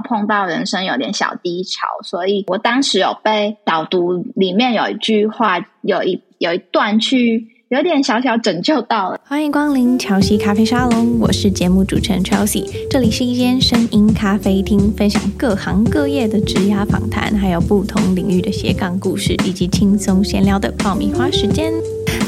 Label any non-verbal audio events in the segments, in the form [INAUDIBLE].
碰到人生有点小低潮，所以我当时有被导读里面有一句话，有一有一段去。有点小小拯救到了。欢迎光临乔西咖啡沙龙，我是节目主持人 Chelsea。这里是一间声音咖啡厅，分享各行各业的职涯访谈，还有不同领域的斜杠故事，以及轻松闲聊的爆米花时间。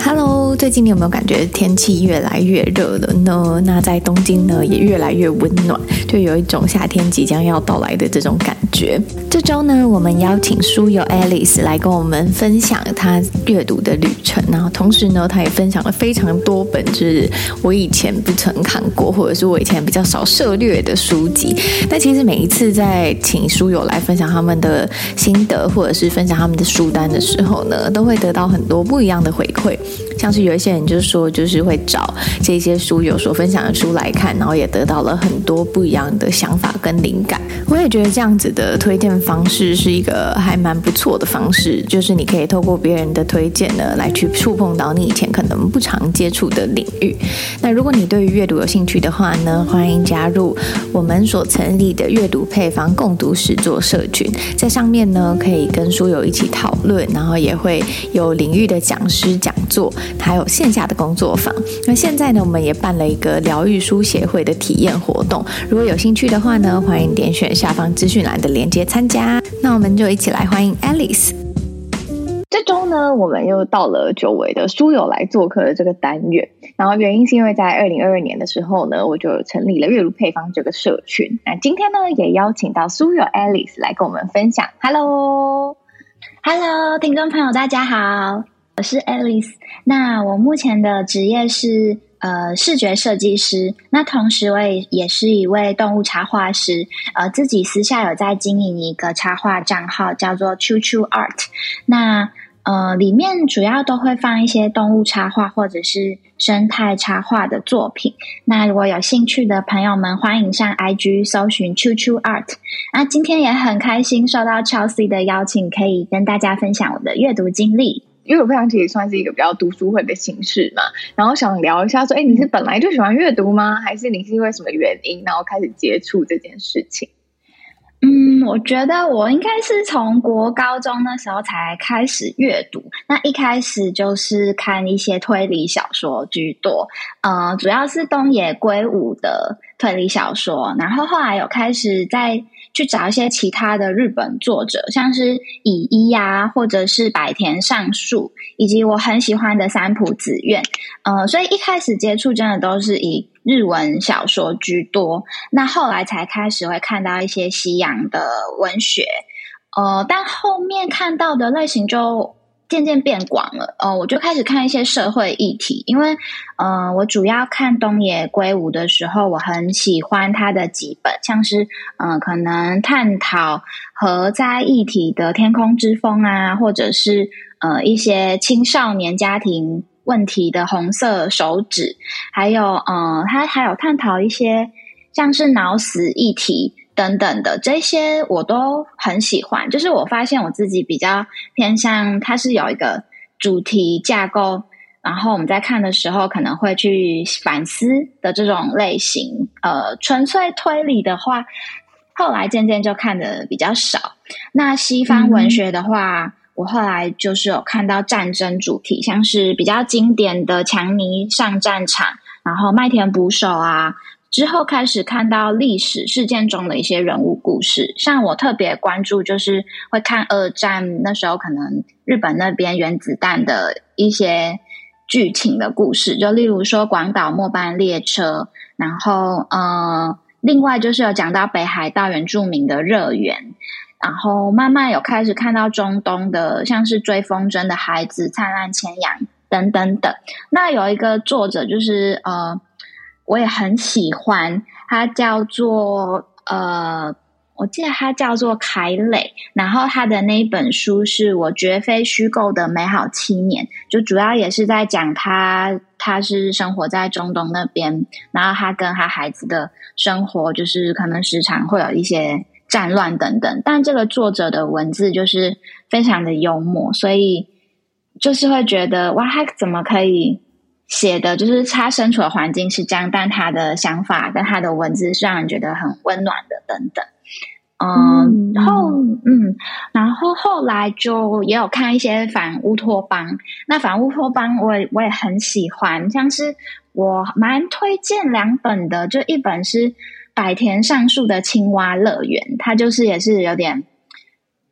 Hello，最近你有没有感觉天气越来越热了呢？那在东京呢，也越来越温暖，就有一种夏天即将要到来的这种感觉。这周呢，我们邀请书友 Alice 来跟我们分享她阅读的旅程，然后同时呢，她也分享了非常多本就是我以前不曾看过，或者是我以前比较少涉猎的书籍。但其实每一次在请书友来分享他们的心得，或者是分享他们的书单的时候呢，都会得到很多不一样的回馈。像是有一些人就说，就是会找这些书友所分享的书来看，然后也得到了很多不一样的想法跟灵感。我也觉得这样子的推荐方式是一个还蛮不错的方式，就是你可以透过别人的推荐呢，来去触碰到你以前可能不常接触的领域。那如果你对于阅读有兴趣的话呢，欢迎加入我们所成立的阅读配方共读实作社群，在上面呢可以跟书友一起讨论，然后也会有领域的讲师讲座。还有线下的工作坊。那现在呢，我们也办了一个疗愈书协会的体验活动。如果有兴趣的话呢，欢迎点选下方资讯栏的链接参加。那我们就一起来欢迎 Alice。这周呢，我们又到了久违的书友来做客的这个单元。然后原因是因为在二零二二年的时候呢，我就成立了阅读配方这个社群。那今天呢，也邀请到书友 Alice 来跟我们分享。Hello，Hello，听众朋友，大家好。我是 Alice，那我目前的职业是呃视觉设计师，那同时我也也是一位动物插画师，呃自己私下有在经营一个插画账号，叫做 Choo Choo Art，那呃里面主要都会放一些动物插画或者是生态插画的作品，那如果有兴趣的朋友们，欢迎上 IG 搜寻 Choo Choo Art，那今天也很开心受到 Chelsea 的邀请，可以跟大家分享我的阅读经历。因为我非常其实算是一个比较读书会的形式嘛，然后想聊一下说，哎，你是本来就喜欢阅读吗？还是你是因为什么原因，然后开始接触这件事情？嗯，我觉得我应该是从国高中那时候才开始阅读，那一开始就是看一些推理小说居多，呃，主要是东野圭吾的推理小说，然后后来有开始在。去找一些其他的日本作者，像是乙一呀，或者是百田尚树，以及我很喜欢的三浦子苑。呃，所以一开始接触真的都是以日文小说居多，那后来才开始会看到一些西洋的文学。呃，但后面看到的类型就。渐渐变广了，呃，我就开始看一些社会议题，因为，呃，我主要看东野圭吾的时候，我很喜欢他的几本，像是，嗯、可能探讨核灾议题的《天空之风》啊，或者是，呃，一些青少年家庭问题的《红色手指》，还有，呃，他还有探讨一些像是脑死议题。等等的这些我都很喜欢，就是我发现我自己比较偏向，它是有一个主题架构，然后我们在看的时候可能会去反思的这种类型。呃，纯粹推理的话，后来渐渐就看的比较少。那西方文学的话，我后来就是有看到战争主题，像是比较经典的强尼上战场，然后麦田捕手啊。之后开始看到历史事件中的一些人物故事，像我特别关注，就是会看二战那时候可能日本那边原子弹的一些剧情的故事，就例如说广岛末班列车，然后呃，另外就是有讲到北海道原住民的热源，然后慢慢有开始看到中东的，像是追风筝的孩子、灿烂千阳等等等。那有一个作者就是呃。我也很喜欢，他叫做呃，我记得他叫做凯磊，然后他的那一本书是我绝非虚构的美好七年，就主要也是在讲他他是生活在中东那边，然后他跟他孩子的生活，就是可能时常会有一些战乱等等，但这个作者的文字就是非常的幽默，所以就是会觉得哇，他怎么可以？写的就是他身处的环境是这样，但他的想法跟他的文字是让人觉得很温暖的等等。嗯，然后嗯，然后后来就也有看一些反乌托邦。那反乌托邦我也我也很喜欢，像是我蛮推荐两本的，就一本是百田上树的《青蛙乐园》，它就是也是有点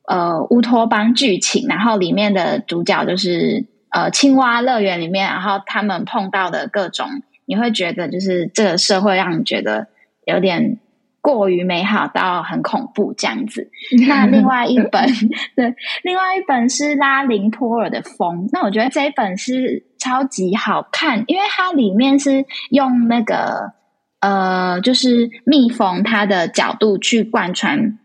呃乌托邦剧情，然后里面的主角就是呃青蛙乐园里面，然后他们碰到的各种，你会觉得就是这个社会让你觉得有点。过于美好到很恐怖这样子。[LAUGHS] 那另外一本，对，另外一本是拉林波尔的《风》。那我觉得这一本是超级好看，因为它里面是用那个呃，就是蜜蜂它的角度去贯穿，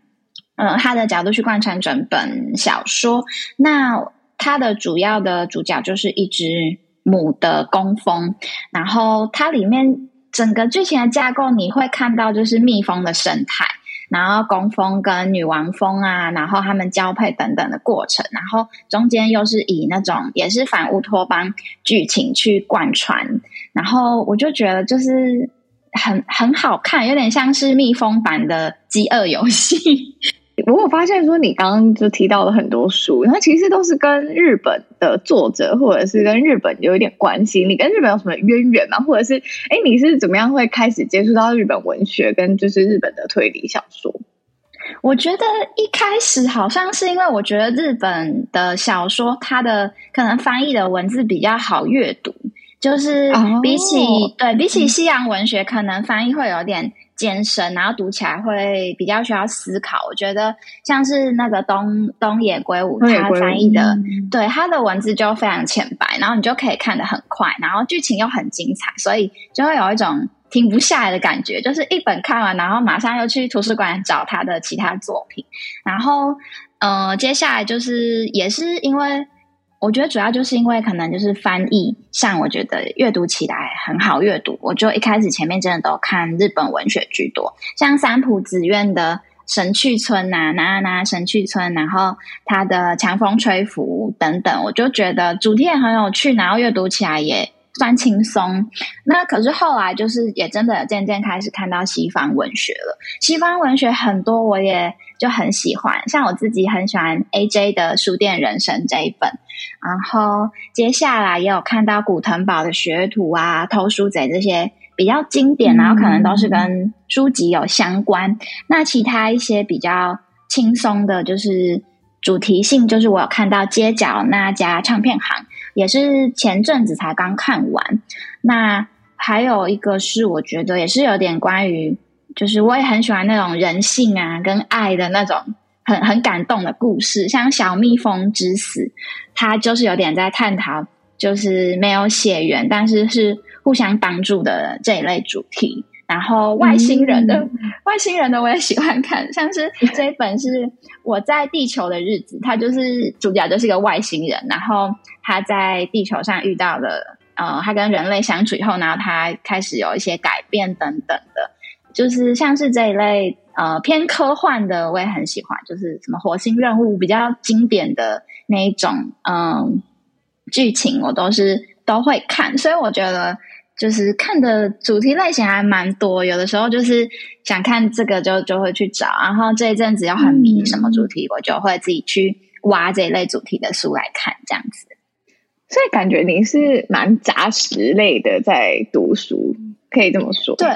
呃，它的角度去贯穿整本小说。那它的主要的主角就是一只母的工蜂，然后它里面。整个剧情的架构，你会看到就是蜜蜂的生态，然后工蜂跟女王蜂啊，然后他们交配等等的过程，然后中间又是以那种也是反乌托邦剧情去贯穿，然后我就觉得就是很很好看，有点像是蜜蜂版的饥饿游戏。我有发现说，你刚刚就提到了很多书，它其实都是跟日本的作者，或者是跟日本有一点关系。你跟日本有什么渊源吗？或者是，哎，你是怎么样会开始接触到日本文学跟就是日本的推理小说？我觉得一开始好像是因为我觉得日本的小说，它的可能翻译的文字比较好阅读，就是比起、哦、对比起西洋文学，可能翻译会有点。艰深，然后读起来会比较需要思考。我觉得像是那个东东野圭吾他翻译的，嗯、对他的文字就非常浅白，然后你就可以看得很快，然后剧情又很精彩，所以就会有一种停不下来的感觉。就是一本看完，然后马上又去图书馆找他的其他作品。然后，呃，接下来就是也是因为。我觉得主要就是因为可能就是翻译上，我觉得阅读起来很好阅读。我就一开始前面真的都看日本文学居多，像三浦紫苑的《神去村》呐，那那神去村，然后他的《强风吹拂》等等，我就觉得主题也很有趣，然后阅读起来也算轻松。那可是后来就是也真的渐渐开始看到西方文学了，西方文学很多我也就很喜欢，像我自己很喜欢 AJ 的《书店人生》这一本。然后接下来也有看到古腾堡的学徒啊、偷书贼这些比较经典，然后可能都是跟书籍有相关。嗯、那其他一些比较轻松的，就是主题性，就是我有看到街角那家唱片行，也是前阵子才刚看完。那还有一个是我觉得也是有点关于，就是我也很喜欢那种人性啊跟爱的那种。很很感动的故事，像《小蜜蜂之死》，它就是有点在探讨，就是没有血缘，但是是互相帮助的这一类主题。然后外星人的、嗯、[LAUGHS] 外星人的我也喜欢看，像是 [LAUGHS] 这一本是《我在地球的日子》，它就是主角就是一个外星人，然后他在地球上遇到了，呃，他跟人类相处以后，然后他开始有一些改变等等的，就是像是这一类。呃，偏科幻的我也很喜欢，就是什么火星任务比较经典的那一种，嗯，剧情我都是都会看，所以我觉得就是看的主题类型还蛮多，有的时候就是想看这个就就会去找，然后这一阵子要很迷什么主题，嗯、我就会自己去挖这一类主题的书来看，这样子。所以感觉你是蛮杂食类的在读书，可以这么说。对。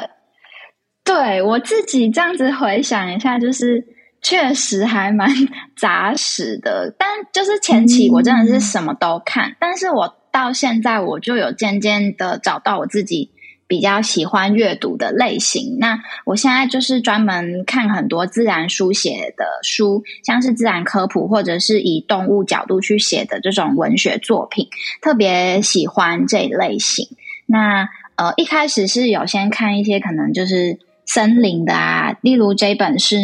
对，我自己这样子回想一下，就是确实还蛮 [LAUGHS] 杂食的。但就是前期我真的是什么都看，嗯、但是我到现在我就有渐渐的找到我自己比较喜欢阅读的类型。那我现在就是专门看很多自然书写的书，像是自然科普或者是以动物角度去写的这种文学作品，特别喜欢这一类型。那呃，一开始是有先看一些可能就是。森林的啊，例如这本是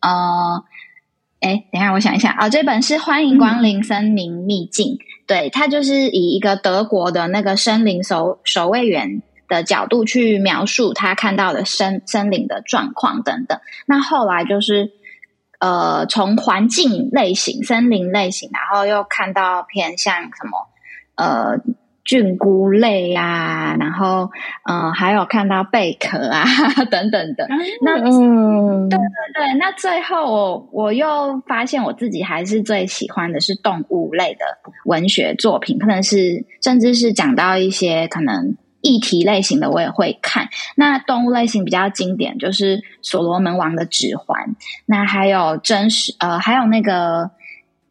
呃，哎，等下，我想一下啊，这本是《欢迎光临森林秘境》，嗯，对，它就是以一个德国的那个森林守守卫员的角度去描述他看到的森森林的状况等等。那后来就是呃，从环境类型、森林类型，然后又看到偏向什么呃。菌菇类啊，然后嗯、呃，还有看到贝壳啊 [LAUGHS] 等等的。那嗯，对对对，那最后我我又发现我自己还是最喜欢的是动物类的文学作品，可能是甚至是讲到一些可能议题类型的，我也会看。那动物类型比较经典就是《所罗门王的指环》，那还有真实呃，还有那个。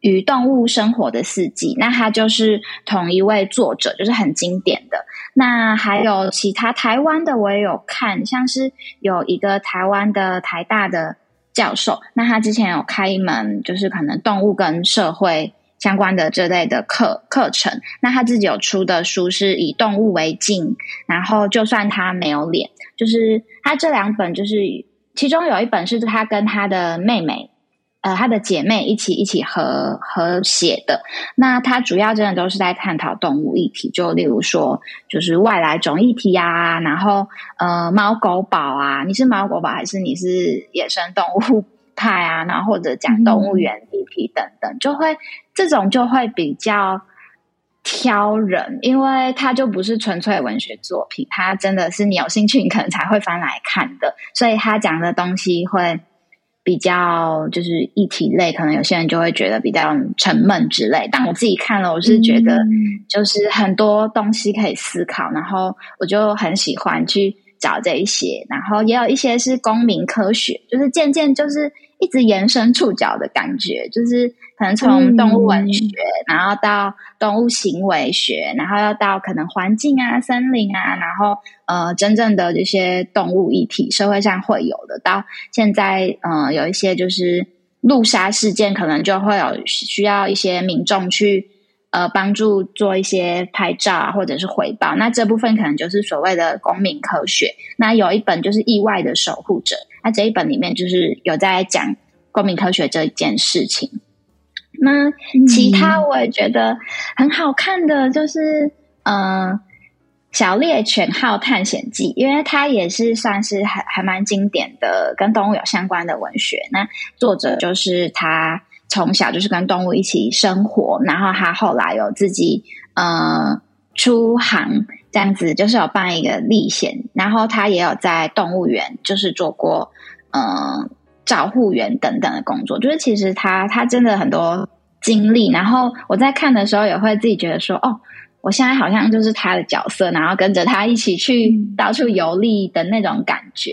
与动物生活的四季，那它就是同一位作者，就是很经典的。那还有其他台湾的，我也有看，像是有一个台湾的台大的教授，那他之前有开一门，就是可能动物跟社会相关的这类的课课程。那他自己有出的书是以动物为镜，然后就算他没有脸，就是他这两本，就是其中有一本是他跟他的妹妹。呃，他的姐妹一起一起合合写的，那他主要真的都是在探讨动物议题，就例如说，就是外来种议题啊，然后呃，猫狗宝啊，你是猫狗宝还是你是野生动物派啊？然后或者讲动物园议题等等，嗯、就会这种就会比较挑人，因为它就不是纯粹文学作品，它真的是你有兴趣，你可能才会翻来看的，所以他讲的东西会。比较就是议题类，可能有些人就会觉得比较沉闷之类。但我自己看了，我是觉得就是很多东西可以思考，然后我就很喜欢去找这一些。然后也有一些是公民科学，就是渐渐就是。一直延伸触角的感觉，就是可能从动物文学，嗯、然后到动物行为学，然后要到可能环境啊、森林啊，然后呃，真正的这些动物议题，社会上会有的，到现在呃，有一些就是路杀事件，可能就会有需要一些民众去呃帮助做一些拍照啊，或者是回报。那这部分可能就是所谓的公民科学。那有一本就是意外的守护者。那这一本里面就是有在讲公民科学这一件事情。那其他我也觉得很好看的，就是嗯，呃《小猎犬号探险记》，因为它也是算是还还蛮经典的，跟动物有相关的文学。那作者就是他从小就是跟动物一起生活，然后他后来有自己呃出航。这样子就是有办一个历险，然后他也有在动物园，就是做过嗯、呃、照护员等等的工作。就是其实他他真的很多经历，然后我在看的时候也会自己觉得说，哦，我现在好像就是他的角色，然后跟着他一起去到处游历的那种感觉。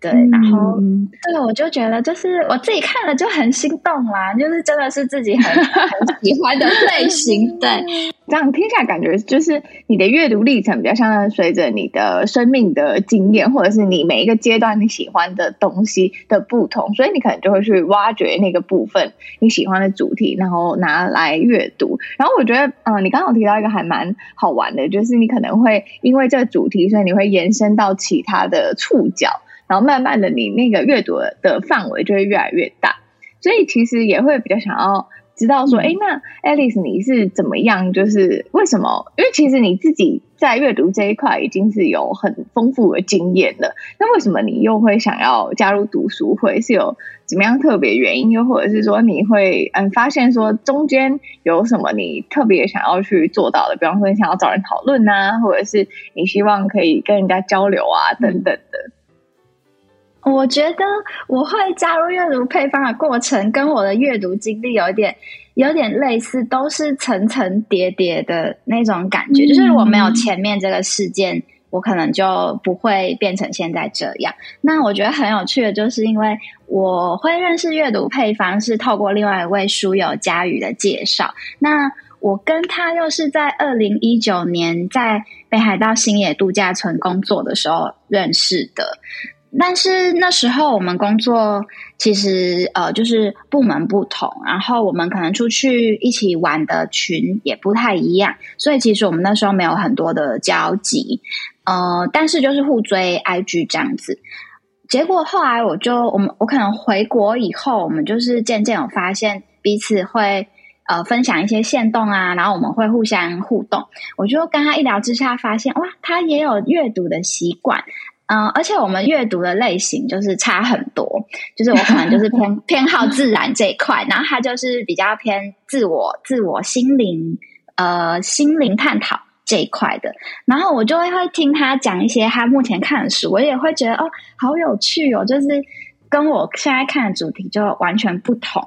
对，然后这个、嗯、我就觉得，就是我自己看了就很心动啦，就是真的是自己很 [LAUGHS] 很喜欢的类型。对，[LAUGHS] 这样听起来感觉就是你的阅读历程比较像随着你的生命的经验，或者是你每一个阶段你喜欢的东西的不同，所以你可能就会去挖掘那个部分你喜欢的主题，然后拿来阅读。然后我觉得，嗯，你刚刚提到一个还蛮好玩的，就是你可能会因为这个主题，所以你会延伸到其他的触角。然后慢慢的，你那个阅读的范围就会越来越大，所以其实也会比较想要知道说，哎、嗯，那 Alice 你是怎么样？就是为什么？因为其实你自己在阅读这一块已经是有很丰富的经验了，那为什么你又会想要加入读书会？是有怎么样特别原因？又或者是说你会嗯发现说中间有什么你特别想要去做到的？比方说你想要找人讨论啊，或者是你希望可以跟人家交流啊，等等的。嗯我觉得我会加入阅读配方的过程，跟我的阅读经历有点有点类似，都是层层叠叠的那种感觉。就是我没有前面这个事件，我可能就不会变成现在这样。那我觉得很有趣的，就是因为我会认识阅读配方，是透过另外一位书友佳宇的介绍。那我跟他又是在二零一九年在北海道新野度假村工作的时候认识的。但是那时候我们工作其实呃就是部门不同，然后我们可能出去一起玩的群也不太一样，所以其实我们那时候没有很多的交集，呃，但是就是互追 IG 这样子。结果后来我就我们我可能回国以后，我们就是渐渐有发现彼此会呃分享一些限动啊，然后我们会互相互动。我就跟他一聊之下，发现哇，他也有阅读的习惯。嗯，而且我们阅读的类型就是差很多，就是我可能就是偏 [LAUGHS] 偏好自然这一块，然后他就是比较偏自我、自我心灵、呃心灵探讨这一块的，然后我就会会听他讲一些他目前看的书，我也会觉得哦，好有趣哦，就是跟我现在看的主题就完全不同。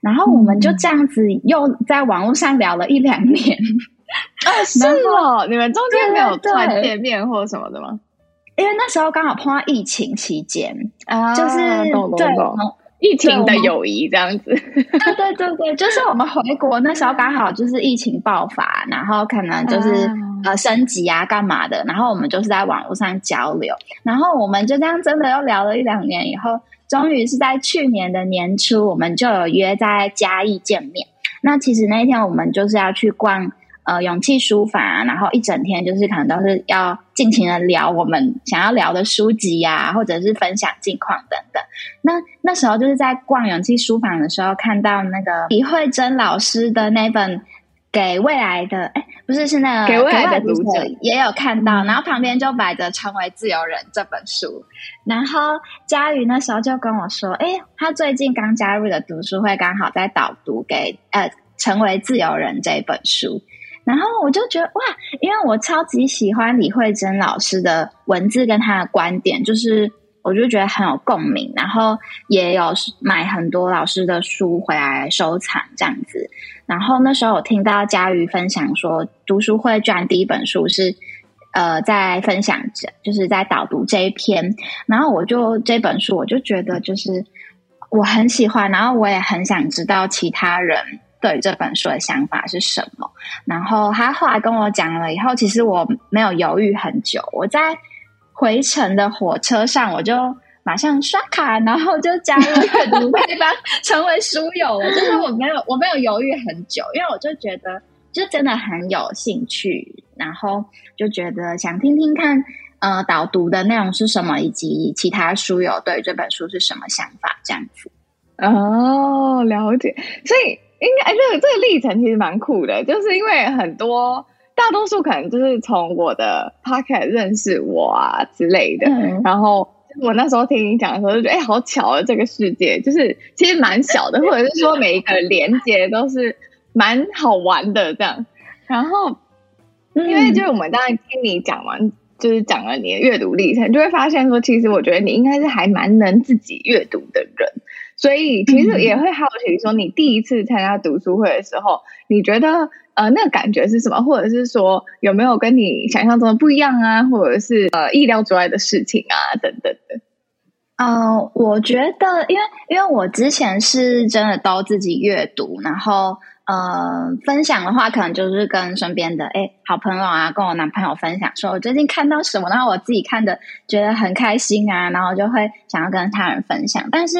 然后我们就这样子又在网络上聊了一两年。[LAUGHS] 啊，是哦，你们中间没有再见面或什么的吗？因为那时候刚好碰到疫情期间啊，就是对疫情的友谊这样子。[LAUGHS] 对对对对，就是我们回国那时候刚好就是疫情爆发，然后可能就是、啊、呃升级啊干嘛的，然后我们就是在网络上交流，然后我们就这样真的又聊了一两年以后，终于是在去年的年初，我们就有约在嘉义见面。那其实那一天我们就是要去逛。呃，勇气书房啊，然后一整天就是可能都是要尽情的聊我们想要聊的书籍呀、啊，或者是分享近况等等。那那时候就是在逛勇气书房的时候，看到那个李慧珍老师的那本《给未来的》，哎，不是，是那个给未来的读者也有看到，然后旁边就摆着《成为自由人》这本书。然后佳瑜那时候就跟我说，哎，他最近刚加入的读书会，刚好在导读给呃《成为自由人》这本书。然后我就觉得哇，因为我超级喜欢李慧珍老师的文字跟他的观点，就是我就觉得很有共鸣。然后也有买很多老师的书回来收藏这样子。然后那时候我听到佳瑜分享说，读书会居然第一本书是呃在分享着，就是在导读这一篇。然后我就这本书我就觉得就是我很喜欢，然后我也很想知道其他人。对这本书的想法是什么？然后他后来跟我讲了以后，其实我没有犹豫很久。我在回程的火车上，我就马上刷卡，然后就加入阅读配方，成为书友了。就是我没有，我没有犹豫很久，因为我就觉得，就真的很有兴趣，然后就觉得想听听看，呃，导读的内容是什么，以及其他书友对这本书是什么想法，这样子。哦，了解，所以。应该这个这个历程其实蛮酷的，就是因为很多大多数可能就是从我的 Pocket 认识我啊之类的，嗯、然后我那时候听你讲的时候就觉得，哎，好巧啊，这个世界就是其实蛮小的，或者是说每一个连接都是蛮好玩的这样。然后，因为就是我们当然听你讲完，就是讲了你的阅读历程，就会发现说，其实我觉得你应该是还蛮能自己阅读的人。所以其实也会好奇，说你第一次参加读书会的时候，你觉得呃那个感觉是什么？或者是说有没有跟你想象中的不一样啊？或者是呃意料之外的事情啊等等的？呃，我觉得，因为因为我之前是真的都自己阅读，然后呃分享的话，可能就是跟身边的诶好朋友啊，跟我男朋友分享，说我最近看到什么，然后我自己看的觉得很开心啊，然后就会想要跟他人分享，但是。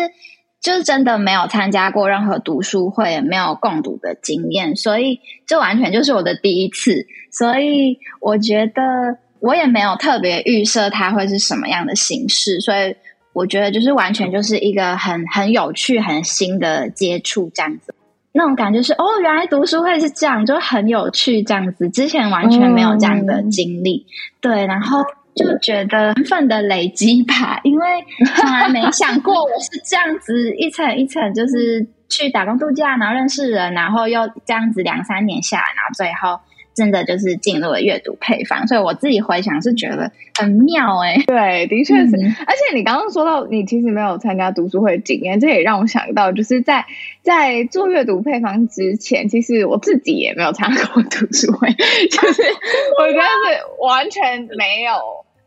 就是真的没有参加过任何读书会，也没有共读的经验，所以这完全就是我的第一次。所以我觉得我也没有特别预设它会是什么样的形式，所以我觉得就是完全就是一个很很有趣、很新的接触这样子。那种感觉是哦，原来读书会是这样，就很有趣这样子。之前完全没有这样的经历，嗯、对，然后。就觉得缘分的累积吧，因为 [LAUGHS] 从来没想过我是这样子一层一层，就是去打工度假，然后认识人，然后又这样子两三年下来，然后最后真的就是进入了阅读配方。所以我自己回想是觉得很妙哎、欸，对，的确是。嗯、而且你刚刚说到你其实没有参加读书会经验，这也让我想到，就是在在做阅读配方之前，其实我自己也没有参加过读书会，就是 [LAUGHS] 我觉得是完全没有。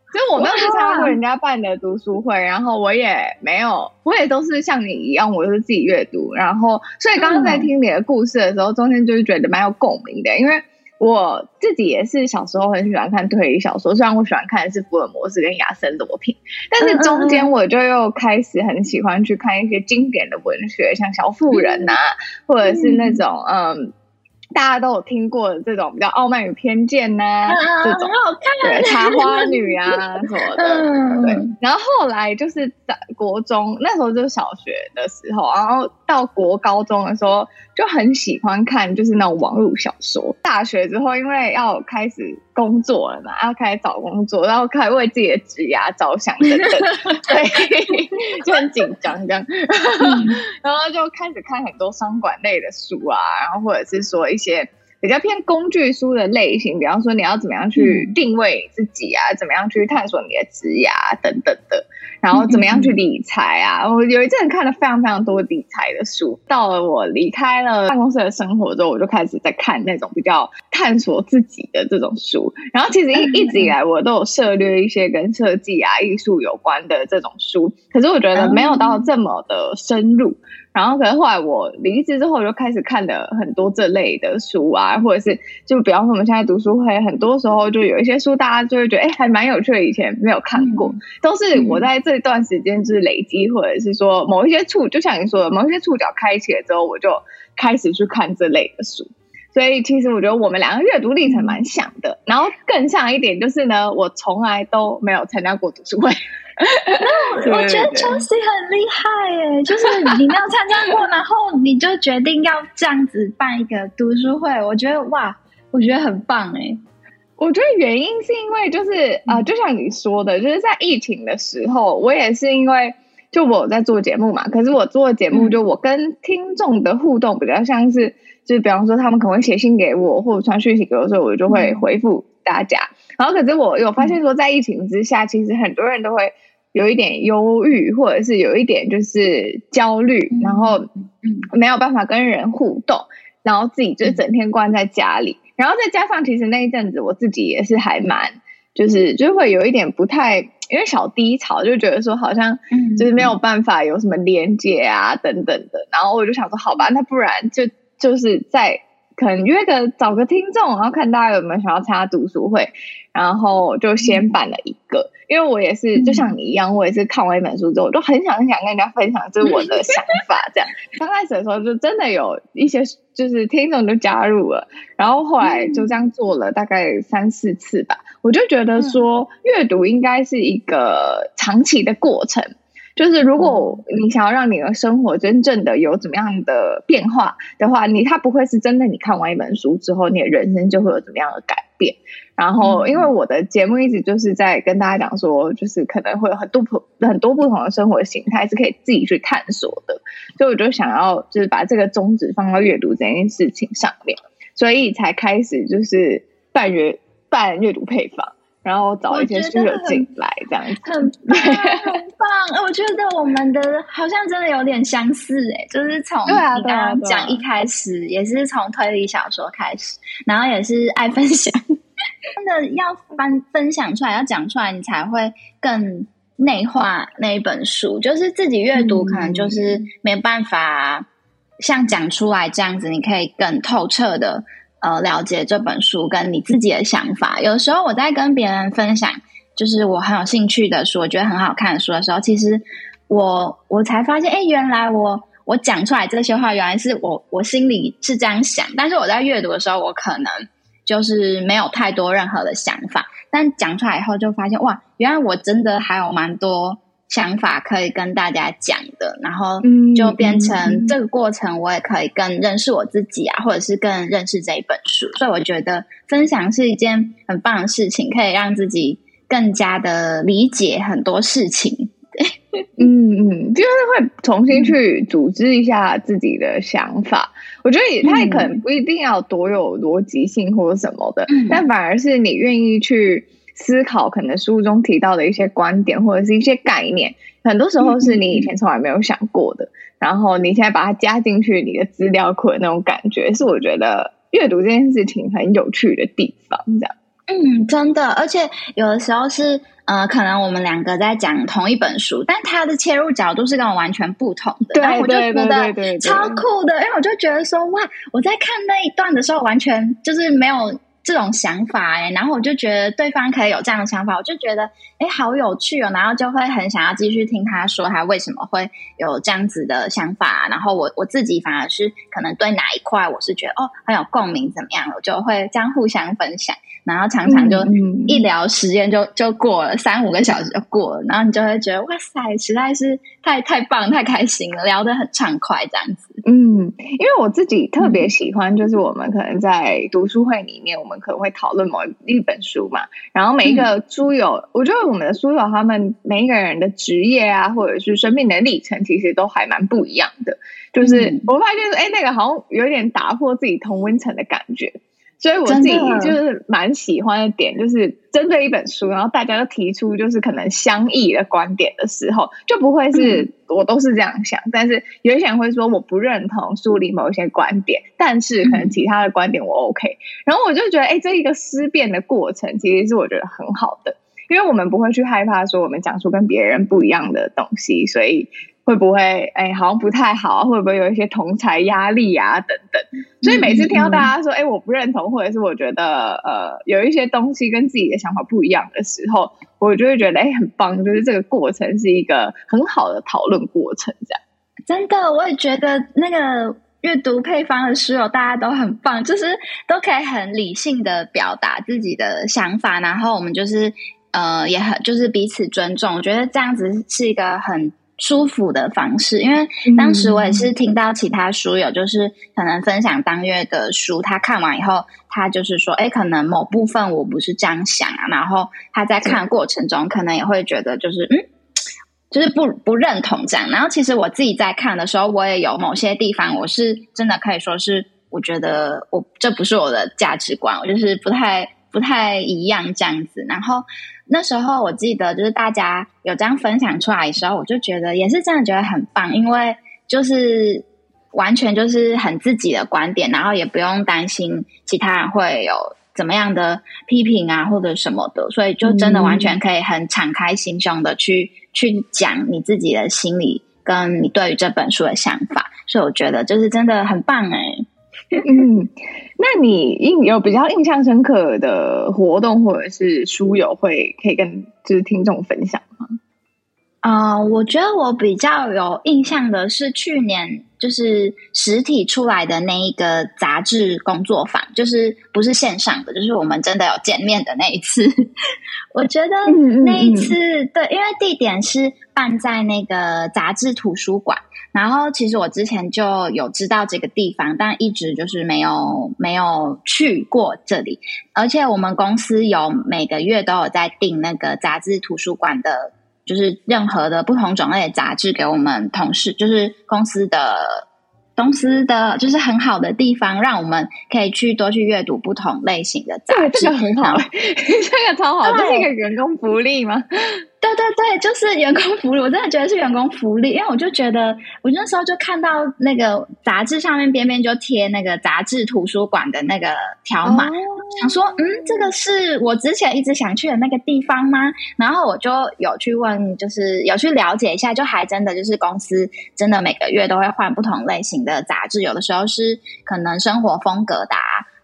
所以我没有去参加过人家办的读书会，然后我也没有，我也都是像你一样，我都是自己阅读。然后，所以刚刚在听你的故事的时候，中间就是觉得蛮有共鸣的，因为我自己也是小时候很喜欢看推理小说，虽然我喜欢看的是福尔摩斯跟亚森罗平，但是中间我就又开始很喜欢去看一些经典的文学，像小妇人呐、或者是那种嗯。大家都有听过的这种比较傲慢与偏见呐、这种对茶花女啊 [LAUGHS] 什么的，嗯、对。然后后来就是在国中那时候就是小学的时候，然后到国高中的时候就很喜欢看就是那种网络小说。大学之后因为要开始工作了嘛，要开始找工作，然后开始为自己的职业着想等等，[LAUGHS] 对，就很紧张这样。[LAUGHS] 然后就开始看很多商管类的书啊，然后或者是说一些比较偏工具书的类型，比方说你要怎么样去定位自己啊，怎么样去探索你的职业啊等等的。然后怎么样去理财啊？我有一阵看了非常非常多理财的书。到了我离开了办公室的生活之后，我就开始在看那种比较探索自己的这种书。然后其实一一直以来我都有涉猎一些跟设计啊、艺术有关的这种书，可是我觉得没有到这么的深入。然后可能后来我离职之后，就开始看了很多这类的书啊，或者是就比方说我们现在读书会，很多时候就有一些书，大家就会觉得哎，还蛮有趣的，以前没有看过，都是我在这段时间就是累积，或者是说某一些触，就像你说的，某一些触角开启了之后，我就开始去看这类的书。所以其实我觉得我们两个阅读历程蛮像的，然后更像一点就是呢，我从来都没有参加过读书会。[LAUGHS] 我觉得 Chelsea 很厉害耶，就是你没有参加过，然后你就决定要这样子办一个读书会，我觉得哇，我觉得很棒哎。我觉得原因是因为就是啊、呃，就像你说的，就是在疫情的时候，我也是因为就我在做节目嘛，可是我做节目就我跟听众的互动比较像是。就是比方说，他们可能会写信给我，或者传讯息给我的时候，我就会回复大家。然后，可是我有发现说，在疫情之下，其实很多人都会有一点忧郁，或者是有一点就是焦虑，然后没有办法跟人互动，然后自己就整天关在家里。然后再加上，其实那一阵子我自己也是还蛮，就是就会有一点不太，因为小低潮，就觉得说好像就是没有办法有什么连接啊等等的。然后我就想说，好吧，那不然就。就是在可能约个找个听众，然后看大家有没有想要参加读书会，然后就先办了一个。嗯、因为我也是就像你一样，我也是看完一本书之后，我就很想很想跟人家分享，就是我的想法。这样 [LAUGHS] 刚开始的时候，就真的有一些就是听众就加入了，然后后来就这样做了大概三四次吧。我就觉得说，阅读应该是一个长期的过程。就是如果你想要让你的生活真正的有怎么样的变化的话，你它不会是真的。你看完一本书之后，你的人生就会有怎么样的改变。然后，因为我的节目一直就是在跟大家讲说，就是可能会有很多不很多不同的生活形态是可以自己去探索的。所以，我就想要就是把这个宗旨放到阅读这件事情上面，所以才开始就是办阅办阅读配房。然后找一些书友进来，这样子很棒，很棒。[LAUGHS] 我觉得我们的好像真的有点相似哎，就是从你刚刚讲一开始，也是从推理小说开始，然后也是爱分享，[LAUGHS] 真的要分分享出来，要讲出来，你才会更内化那一本书。就是自己阅读，可能就是没办法像讲出来这样子，你可以更透彻的。呃，了解这本书跟你自己的想法。有时候我在跟别人分享，就是我很有兴趣的书，我觉得很好看的书的时候，其实我我才发现，哎，原来我我讲出来这些话，原来是我我心里是这样想。但是我在阅读的时候，我可能就是没有太多任何的想法。但讲出来以后，就发现哇，原来我真的还有蛮多。想法可以跟大家讲的，然后就变成这个过程，我也可以更认识我自己啊，或者是更认识这一本书。所以我觉得分享是一件很棒的事情，可以让自己更加的理解很多事情。[LAUGHS] 嗯嗯，就是会重新去组织一下自己的想法。我觉得也，他也可能不一定要多有逻辑性或者什么的，嗯、但反而是你愿意去。思考可能书中提到的一些观点或者是一些概念，很多时候是你以前从来没有想过的，嗯、然后你现在把它加进去你的资料库的那种感觉，是我觉得阅读这件事情很有趣的地方。这样，嗯，真的，而且有的时候是呃，可能我们两个在讲同一本书，但他的切入角度是跟我完全不同的，对然后我就觉得超酷的，因为我就觉得说哇，我在看那一段的时候，完全就是没有。这种想法哎，然后我就觉得对方可以有这样的想法，我就觉得哎，好有趣哦，然后就会很想要继续听他说他为什么会有这样子的想法，然后我我自己反而是可能对哪一块我是觉得哦很有共鸣怎么样，我就会这样互相分享，然后常常就一聊时间就就过了三五个小时就过了，然后你就会觉得哇塞，实在是太太棒太开心了，聊得很畅快这样子。嗯，因为我自己特别喜欢，就是我们可能在读书会里面，我们可能会讨论某一本书嘛。然后每一个书友，嗯、我觉得我们的书友他们每一个人的职业啊，或者是生命的历程，其实都还蛮不一样的。就是我发现说，哎，那个好像有点打破自己同温层的感觉。所以我自己就是蛮喜欢的点，就是针对一本书，然后大家都提出就是可能相异的观点的时候，就不会是我都是这样想，但是有一些人会说我不认同书里某一些观点，但是可能其他的观点我 OK，然后我就觉得，哎，这一个思辨的过程其实是我觉得很好的，因为我们不会去害怕说我们讲出跟别人不一样的东西，所以。会不会哎，好像不太好？会不会有一些同才压力啊，等等？所以每次听到大家说哎，我不认同，或者是我觉得呃有一些东西跟自己的想法不一样的时候，我就会觉得哎，很棒，就是这个过程是一个很好的讨论过程，这样。真的，我也觉得那个阅读配方的书友大家都很棒，就是都可以很理性的表达自己的想法，然后我们就是呃也很就是彼此尊重，我觉得这样子是一个很。舒服的方式，因为当时我也是听到其他书友，就是可能分享当月的书，他看完以后，他就是说，哎，可能某部分我不是这样想啊，然后他在看过程中，可能也会觉得就是，嗯，就是不不认同这样。然后其实我自己在看的时候，我也有某些地方，我是真的可以说是，我觉得我这不是我的价值观，我就是不太不太一样这样子，然后。那时候我记得，就是大家有这样分享出来的时候，我就觉得也是真的觉得很棒，因为就是完全就是很自己的观点，然后也不用担心其他人会有怎么样的批评啊或者什么的，所以就真的完全可以很敞开心胸的去去讲你自己的心理跟你对于这本书的想法，所以我觉得就是真的很棒哎。嗯，那你印有比较印象深刻的活动或者是书友会可以跟就是听众分享吗？啊、呃，我觉得我比较有印象的是去年就是实体出来的那一个杂志工作坊，就是不是线上的，就是我们真的有见面的那一次。[LAUGHS] 我觉得那一次嗯嗯嗯对，因为地点是办在那个杂志图书馆。然后，其实我之前就有知道这个地方，但一直就是没有没有去过这里。而且我们公司有每个月都有在订那个杂志图书馆的，就是任何的不同种类的杂志给我们同事，就是公司的。公司的就是很好的地方，让我们可以去多去阅读不同类型的杂志，这个很好，这个超好，这是一个员工福利吗？对对对，就是员工福利，我真的觉得是员工福利，因为我就觉得，我那时候就看到那个杂志上面边边就贴那个杂志图书馆的那个条码，哦、想说，嗯，这个是我之前一直想去的那个地方吗？然后我就有去问，就是有去了解一下，就还真的就是公司真的每个月都会换不同类型的杂志，有的时候是可能生活风格的，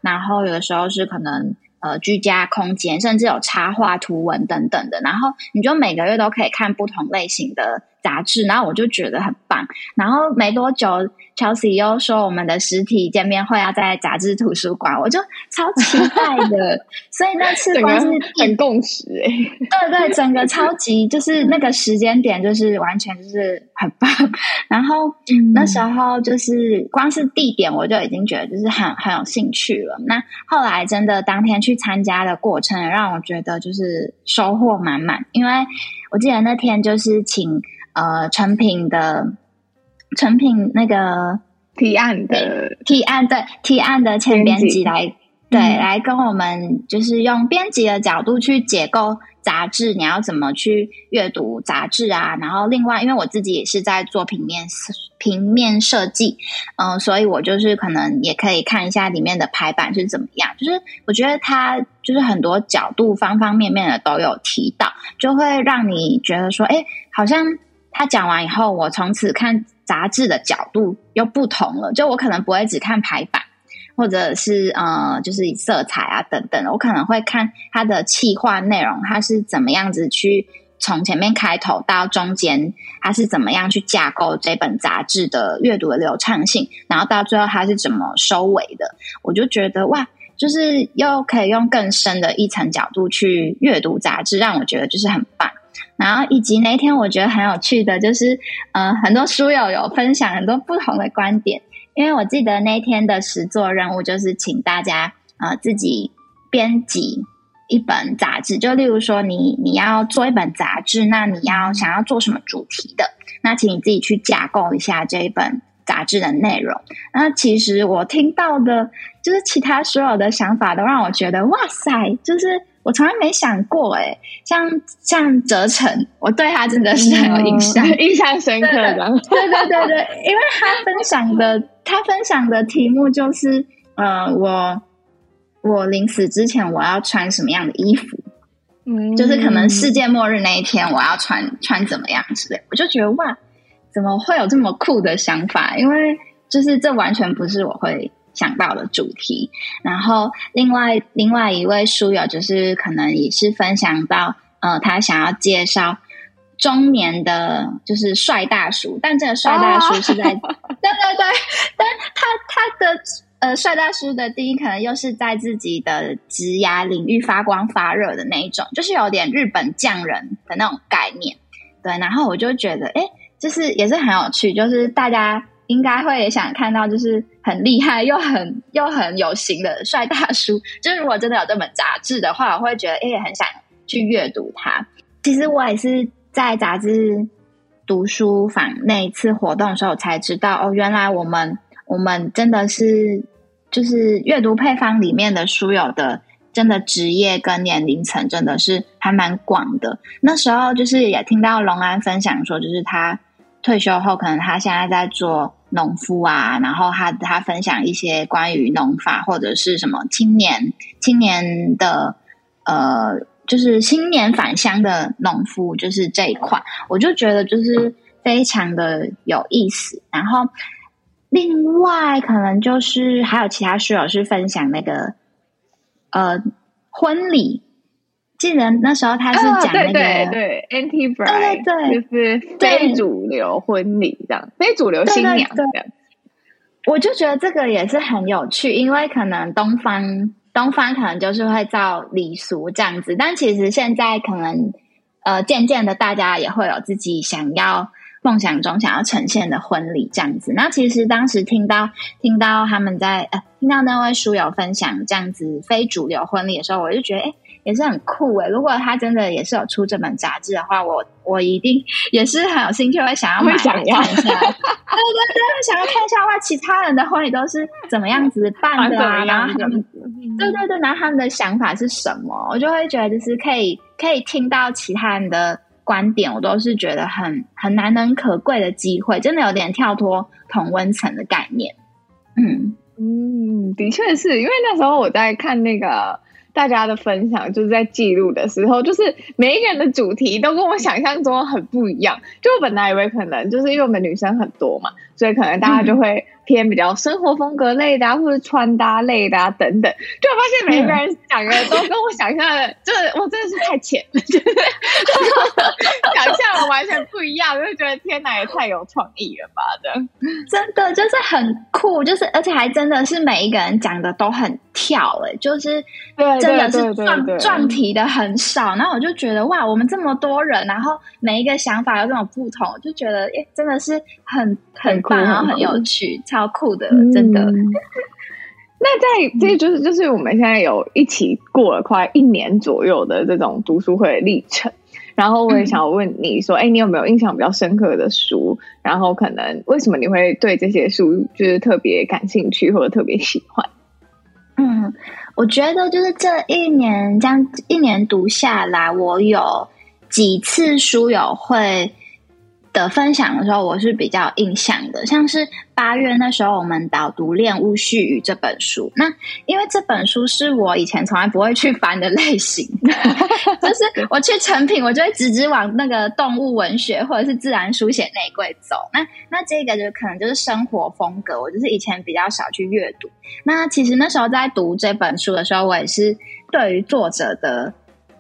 然后有的时候是可能。呃，居家空间，甚至有插画、图文等等的，然后你就每个月都可以看不同类型的杂志，然后我就觉得很棒。然后没多久，Chelsea 又说我们的实体见面会要在杂志图书馆，我就超期待的。[LAUGHS] 所以那次光是很共识哎，对对，整个超级就是那个时间点，就是完全就是很棒。[LAUGHS] 然后、嗯、那时候就是光是地点，我就已经觉得就是很很有兴趣了。那后来真的当天去参加的过程，让我觉得就是收获满满，因为我记得那天就是请。呃，成品的成品那个提案的提案对提案的前编辑来对、嗯、来跟我们，就是用编辑的角度去解构杂志，你要怎么去阅读杂志啊？然后另外，因为我自己也是在做平面平面设计，嗯、呃，所以我就是可能也可以看一下里面的排版是怎么样。就是我觉得它就是很多角度方方面面的都有提到，就会让你觉得说，哎，好像。他讲完以后，我从此看杂志的角度又不同了。就我可能不会只看排版，或者是呃，就是色彩啊等等，我可能会看它的企划内容，它是怎么样子去从前面开头到中间，它是怎么样去架构这本杂志的阅读的流畅性，然后到最后它是怎么收尾的。我就觉得哇，就是又可以用更深的一层角度去阅读杂志，让我觉得就是很棒。然后以及那一天我觉得很有趣的就是，呃，很多书友有分享很多不同的观点。因为我记得那天的实作任务就是请大家呃自己编辑一本杂志，就例如说你你要做一本杂志，那你要想要做什么主题的，那请你自己去架构一下这一本杂志的内容。那其实我听到的，就是其他所有的想法，都让我觉得哇塞，就是我从来没想过诶，像像哲成，我对他真的是很有印象，嗯、[LAUGHS] 印象深刻的。对对对对，因为他分享的，他分享的题目就是，呃，我我临死之前我要穿什么样的衣服。嗯，就是可能世界末日那一天，我要穿穿怎么样之类，我就觉得哇，怎么会有这么酷的想法？因为就是这完全不是我会想到的主题。然后另外另外一位书友，就是可能也是分享到，呃，他想要介绍中年的，就是帅大叔，但这个帅大叔是在，[LAUGHS] 对对对，但他他的。呃，帅大叔的定义可能又是在自己的职涯领域发光发热的那一种，就是有点日本匠人的那种概念。对，然后我就觉得，哎，就是也是很有趣，就是大家应该会也想看到，就是很厉害又很又很有型的帅大叔。就是如果真的有这本杂志的话，我会觉得，哎，也很想去阅读它。其实我也是在杂志读书坊那一次活动的时候才知道，哦，原来我们我们真的是。就是阅读配方里面的书友的真的职业跟年龄层真的是还蛮广的。那时候就是也听到龙安分享说，就是他退休后，可能他现在在做农夫啊，然后他他分享一些关于农法或者是什么青年青年的呃，就是青年返乡的农夫，就是这一块，我就觉得就是非常的有意思，然后。另外，可能就是还有其他室友是分享那个呃婚礼，记得那时候他是讲那个、哦、对对对，anti bride，对对对，就是非主流婚礼这样，非主流新娘我就觉得这个也是很有趣，因为可能东方东方可能就是会照礼俗这样子，但其实现在可能呃渐渐的大家也会有自己想要。梦想中想要呈现的婚礼这样子，那其实当时听到听到他们在呃听到那位书友分享这样子非主流婚礼的时候，我就觉得诶也是很酷诶，如果他真的也是有出这本杂志的话，我我一定也是很有兴趣会想要买想要看一下。对对对，想要看一下哇，其他人的婚礼都是怎么样子办的啊？然后他们对对对，然后他们的想法是什么？我就会觉得就是可以可以听到其他人的。观点我都是觉得很很难能可贵的机会，真的有点跳脱同温层的概念。嗯嗯，的确是因为那时候我在看那个大家的分享，就是在记录的时候，就是每一个人的主题都跟我想象中很不一样。就我本来以为可能就是因为我们女生很多嘛，所以可能大家就会。偏比较生活风格类的啊，或者穿搭类的啊，等等，就我发现每一个人讲的都跟我想象的，就是我真的是太浅了，就是 [LAUGHS] 想象完全不一样，我就觉得天哪，也太有创意了吧的，真的就是很酷，就是而且还真的是每一个人讲的都很跳，哎，就是真的是撞撞题的很少，然后我就觉得哇，我们这么多人，然后每一个想法有这种不同，就觉得哎，真的是很很棒，然后很有趣。超酷的，真的。嗯、[LAUGHS] 那在这就是就是我们现在有一起过了快一年左右的这种读书会的历程，然后我也想问你说，哎、嗯，你有没有印象比较深刻的书？然后可能为什么你会对这些书就是特别感兴趣或者特别喜欢？嗯，我觉得就是这一年这样一年读下来，我有几次书友会。的分享的时候，我是比较印象的，像是八月那时候，我们导读《恋物絮语》这本书。那因为这本书是我以前从来不会去翻的类型，[LAUGHS] 就是我去成品，我就会直直往那个动物文学或者是自然书写那一柜走。那那这个就可能就是生活风格，我就是以前比较少去阅读。那其实那时候在读这本书的时候，我也是对于作者的。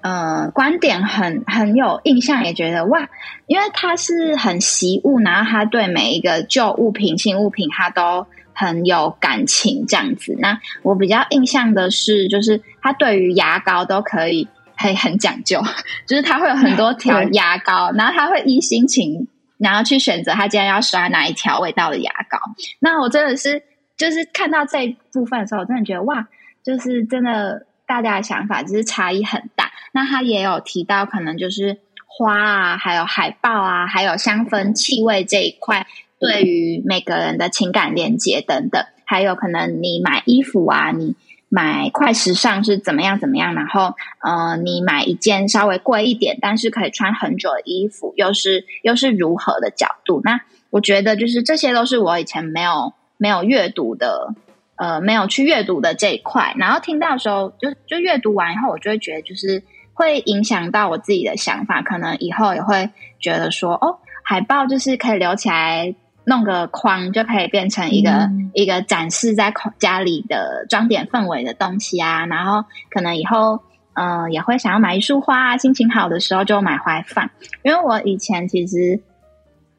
呃，观点很很有印象，也觉得哇，因为他是很习物，然后他对每一个旧物品、新物品，他都很有感情这样子。那我比较印象的是，就是他对于牙膏都可以很很讲究，[LAUGHS] 就是他会有很多条牙膏，然后他会依心情，然后去选择他今天要刷哪一条味道的牙膏。那我真的是，就是看到这一部分的时候，我真的觉得哇，就是真的。大家的想法就是差异很大。那他也有提到，可能就是花啊，还有海报啊，还有香氛气味这一块，对于每个人的情感连接等等，还有可能你买衣服啊，你买快时尚是怎么样怎么样，然后呃，你买一件稍微贵一点，但是可以穿很久的衣服，又是又是如何的角度？那我觉得就是这些都是我以前没有没有阅读的，呃，没有去阅读的这一块。然后听到的时候，就就阅读完以后，我就会觉得就是会影响到我自己的想法，可能以后也会觉得说，哦，海报就是可以留起来。弄个框就可以变成一个、嗯、一个展示在家里的装点氛围的东西啊，然后可能以后嗯、呃、也会想要买一束花啊，心情好的时候就买回来放。因为我以前其实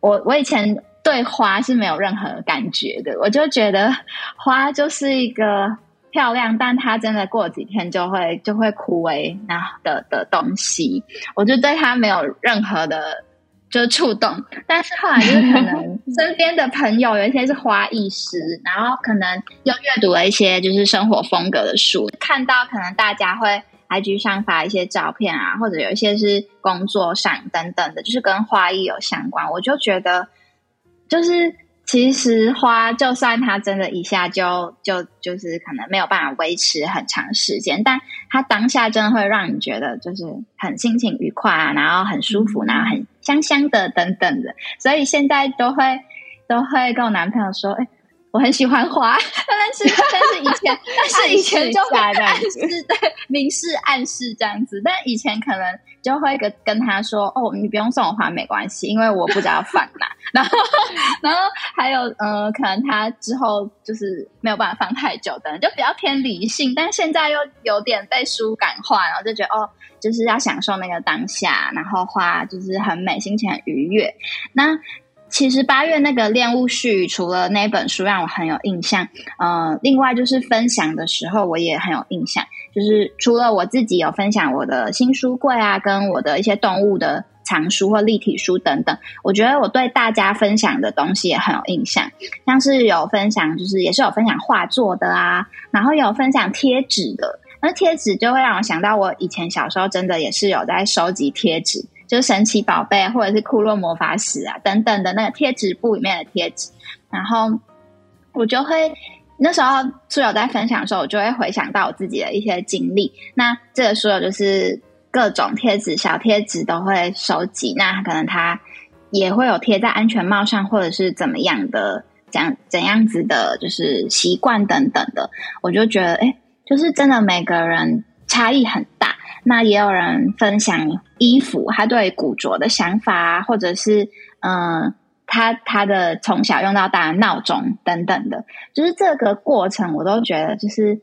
我我以前对花是没有任何感觉的，我就觉得花就是一个漂亮，但它真的过几天就会就会枯萎那的的东西，我就对它没有任何的。就是触动，但是后来就是可能身边的朋友有一些是花艺师，然后可能又阅读了一些就是生活风格的书，看到可能大家会 IG 上发一些照片啊，或者有一些是工作上等等的，就是跟花艺有相关，我就觉得就是。其实花，就算它真的一下就就就是可能没有办法维持很长时间，但它当下真的会让你觉得就是很心情愉快啊，然后很舒服，然后很香香的等等的，所以现在都会都会跟我男朋友说，哎。我很喜欢花，[LAUGHS] 但是但是以前 [LAUGHS] 但是以前就会暗示对明示暗示这样子，但以前可能就会跟跟他说哦，你不用送我花没关系，因为我不知道放哪。[LAUGHS] 然后 [LAUGHS] 然后还有呃，可能他之后就是没有办法放太久的，就比较偏理性，但现在又有点被书感化，然后就觉得哦，就是要享受那个当下，然后花就是很美，心情很愉悦。那。其实八月那个恋物絮，除了那本书让我很有印象，呃，另外就是分享的时候我也很有印象。就是除了我自己有分享我的新书柜啊，跟我的一些动物的藏书或立体书等等，我觉得我对大家分享的东西也很有印象。像是有分享，就是也是有分享画作的啊，然后有分享贴纸的。那贴纸就会让我想到，我以前小时候真的也是有在收集贴纸。就是神奇宝贝或者是库洛魔法使啊等等的那个贴纸簿里面的贴纸，然后我就会那时候书友在分享的时候，我就会回想到我自己的一些经历。那这个书友就是各种贴纸、小贴纸都会收集，那可能他也会有贴在安全帽上，或者是怎么样的，讲怎样子的，就是习惯等等的。我就觉得，哎，就是真的每个人差异很大。那也有人分享衣服，他对古着的想法，或者是嗯，他他的从小用到大的闹钟等等的，就是这个过程，我都觉得就是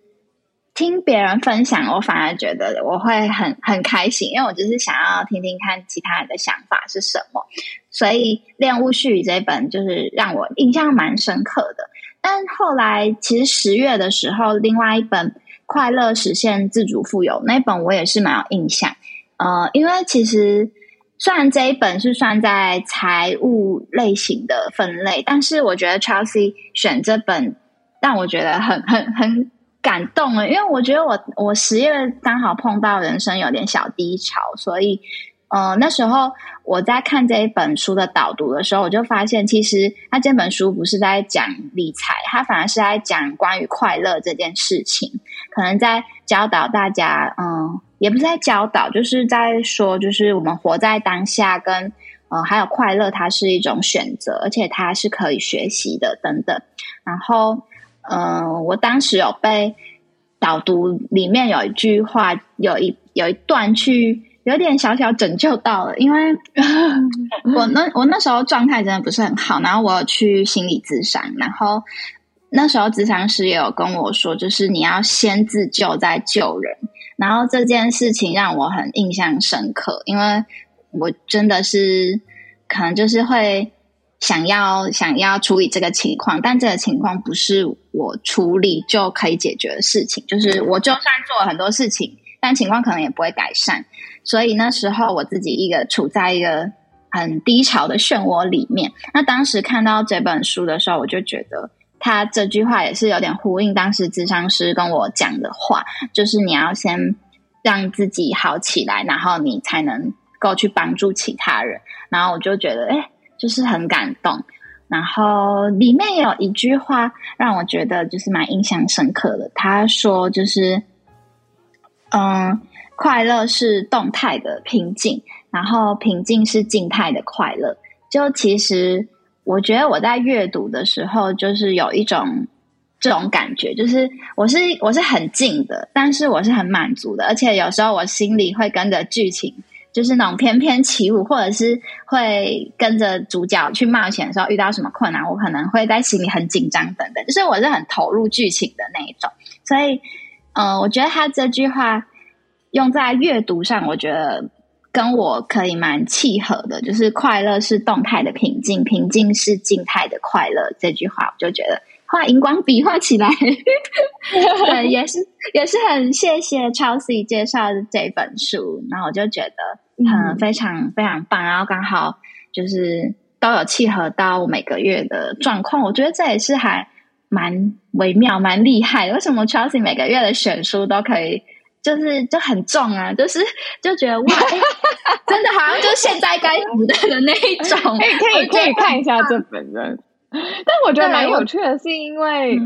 听别人分享，我反而觉得我会很很开心，因为我就是想要听听看其他人的想法是什么。所以《恋物序语》这一本就是让我印象蛮深刻的。但后来其实十月的时候，另外一本。快乐实现自主富有那本我也是蛮有印象，呃，因为其实虽然这一本是算在财务类型的分类，但是我觉得 Chelsea 选这本让我觉得很 [LAUGHS] 很很感动了，因为我觉得我我十月刚好碰到人生有点小低潮，所以。呃，那时候我在看这一本书的导读的时候，我就发现，其实他这本书不是在讲理财，他反而是在讲关于快乐这件事情，可能在教导大家，嗯，也不是在教导，就是在说，就是我们活在当下跟，跟呃，还有快乐，它是一种选择，而且它是可以学习的，等等。然后，嗯、呃，我当时有被导读里面有一句话，有一有一段去。有点小小拯救到了，因为 [LAUGHS] 我那我那时候状态真的不是很好，然后我有去心理咨商，然后那时候咨商师也有跟我说，就是你要先自救再救人，然后这件事情让我很印象深刻，因为我真的是可能就是会想要想要处理这个情况，但这个情况不是我处理就可以解决的事情，就是我就算做了很多事情，但情况可能也不会改善。所以那时候我自己一个处在一个很低潮的漩涡里面。那当时看到这本书的时候，我就觉得他这句话也是有点呼应当时智商师跟我讲的话，就是你要先让自己好起来，然后你才能够去帮助其他人。然后我就觉得，哎，就是很感动。然后里面有一句话让我觉得就是蛮印象深刻的。他说就是，嗯，快乐是动态的平静，然后平静是静态的快乐。就其实我觉得我在阅读的时候，就是有一种这种感觉，就是我是我是很静的，但是我是很满足的，而且有时候我心里会跟着剧情。就是那种翩翩起舞，或者是会跟着主角去冒险的时候遇到什么困难，我可能会在心里很紧张等等。就是我是很投入剧情的那一种，所以，嗯、我觉得他这句话用在阅读上，我觉得跟我可以蛮契合的。就是快乐是动态的平静，平静是静态的快乐。这句话，我就觉得画荧光笔画起来，[LAUGHS] 对，也是也是很谢谢 Chelsea 介绍的这本书，然后我就觉得。嗯，非常非常棒，然后刚好就是都有契合到我每个月的状况，我觉得这也是还蛮微妙、蛮厉害。为什么 Chelsea 每个月的选书都可以，就是就很重啊？就是就觉得哇，[LAUGHS] 真的好像就是现在该死的的那一种。[LAUGHS] 可以可以可以看一下这本的，但我觉得蛮有趣的，是因为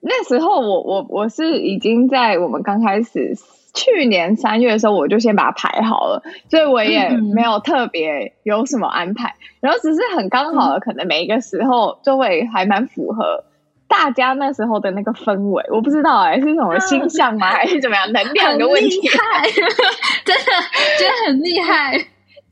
那时候我我我是已经在我们刚开始。去年三月的时候，我就先把它排好了，所以我也没有特别有什么安排，然后只是很刚好的，可能每一个时候就会还蛮符合大家那时候的那个氛围。我不知道哎、欸，是什么星象吗，[LAUGHS] 还是怎么样？能量的问题？真的，觉得很厉害，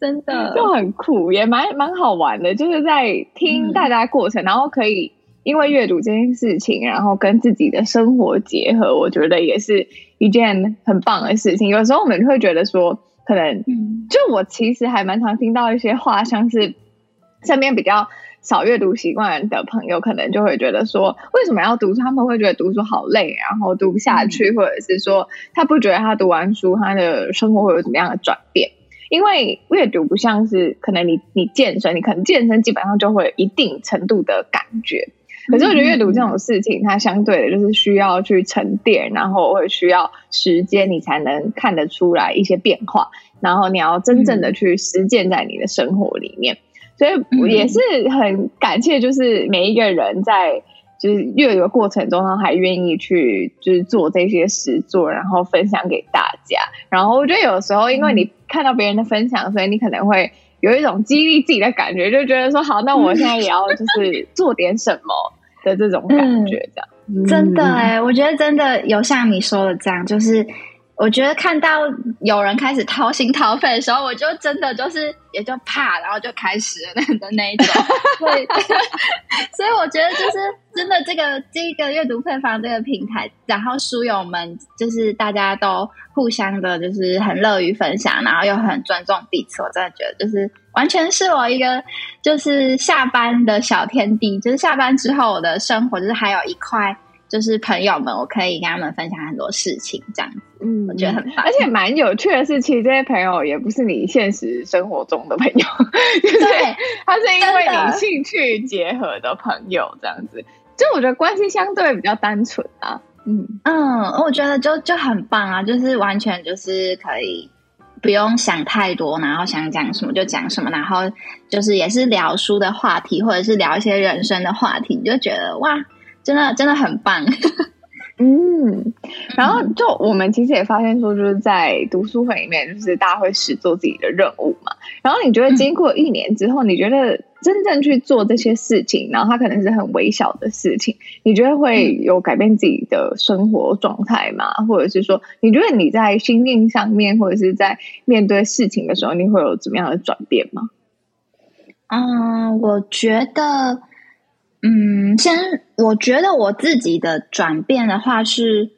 真的 [LAUGHS] 就很酷，也蛮蛮好玩的。就是在听大家过程，然后可以因为阅读这件事情，然后跟自己的生活结合，我觉得也是。一件很棒的事情。有时候我们会觉得说，可能就我其实还蛮常听到一些话，像是身边比较少阅读习惯的朋友，可能就会觉得说，为什么要读书？他们会觉得读书好累，然后读不下去，或者是说他不觉得他读完书，他的生活会有怎么样的转变？因为阅读不像是可能你你健身，你可能健身基本上就会有一定程度的感觉。可是我觉得阅读这种事情，它相对的就是需要去沉淀，然后会需要时间，你才能看得出来一些变化。然后你要真正的去实践在你的生活里面。所以也是很感谢，就是每一个人在就是阅读的过程中，他还愿意去就是做这些实作，然后分享给大家。然后我觉得有时候，因为你看到别人的分享，所以你可能会。有一种激励自己的感觉，就觉得说好，那我现在也要就是 [LAUGHS] 做点什么的这种感觉，这样、嗯、真的哎，我觉得真的有像你说的这样，就是。我觉得看到有人开始掏心掏肺的时候，我就真的就是也就怕，然后就开始了那的那一种。对，[LAUGHS] 所以我觉得就是真的这个这个阅读配方这个平台，然后书友们就是大家都互相的，就是很乐于分享，然后又很尊重彼此。我真的觉得就是完全是我一个就是下班的小天地，就是下班之后我的生活就是还有一块。就是朋友们，我可以跟他们分享很多事情，这样，嗯，我觉得很棒。而且蛮有趣的是，其实这些朋友也不是你现实生活中的朋友，[LAUGHS] 就是他是因为你兴趣结合的朋友，这样子，就我觉得关系相对比较单纯啊。嗯嗯，我觉得就就很棒啊，就是完全就是可以不用想太多，然后想讲什么就讲什么，然后就是也是聊书的话题，或者是聊一些人生的话题，你就觉得哇。真的真的很棒，嗯，然后就我们其实也发现说，就是在读书会里面，就是大家会实做自己的任务嘛。然后你觉得经过一年之后，嗯、你觉得真正去做这些事情，然后它可能是很微小的事情，你觉得会有改变自己的生活状态吗？嗯、或者是说，你觉得你在心境上面，或者是在面对事情的时候，你会有怎么样的转变吗？嗯，我觉得。嗯，先我觉得我自己的转变的话是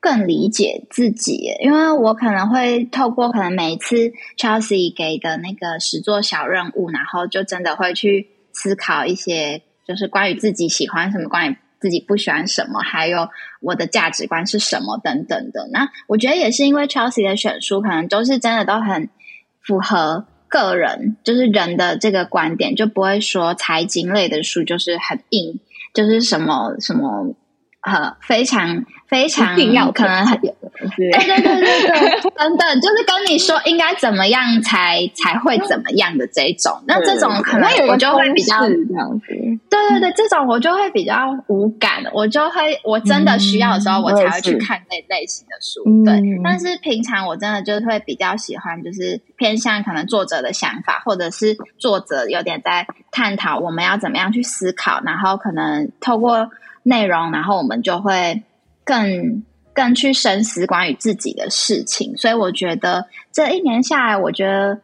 更理解自己，因为我可能会透过可能每一次 Chelsea 给的那个实作小任务，然后就真的会去思考一些，就是关于自己喜欢什么，关于自己不喜欢什么，还有我的价值观是什么等等的。那我觉得也是因为 Chelsea 的选书，可能都是真的都很符合。个人就是人的这个观点，就不会说财经类的书就是很硬，就是什么什么呃非常非常可能对对对对对，等等，[LAUGHS] 就是跟你说应该怎么样才才会怎么样的这种，那这种可能我就会比较这样子，对对对，这种我就会比较无感，我就会我真的需要的时候我才会去看那类型的书，对，但是平常我真的就会比较喜欢，就是偏向可能作者的想法，或者是作者有点在探讨我们要怎么样去思考，然后可能透过。内容，然后我们就会更更去深思关于自己的事情，所以我觉得这一年下来，我觉得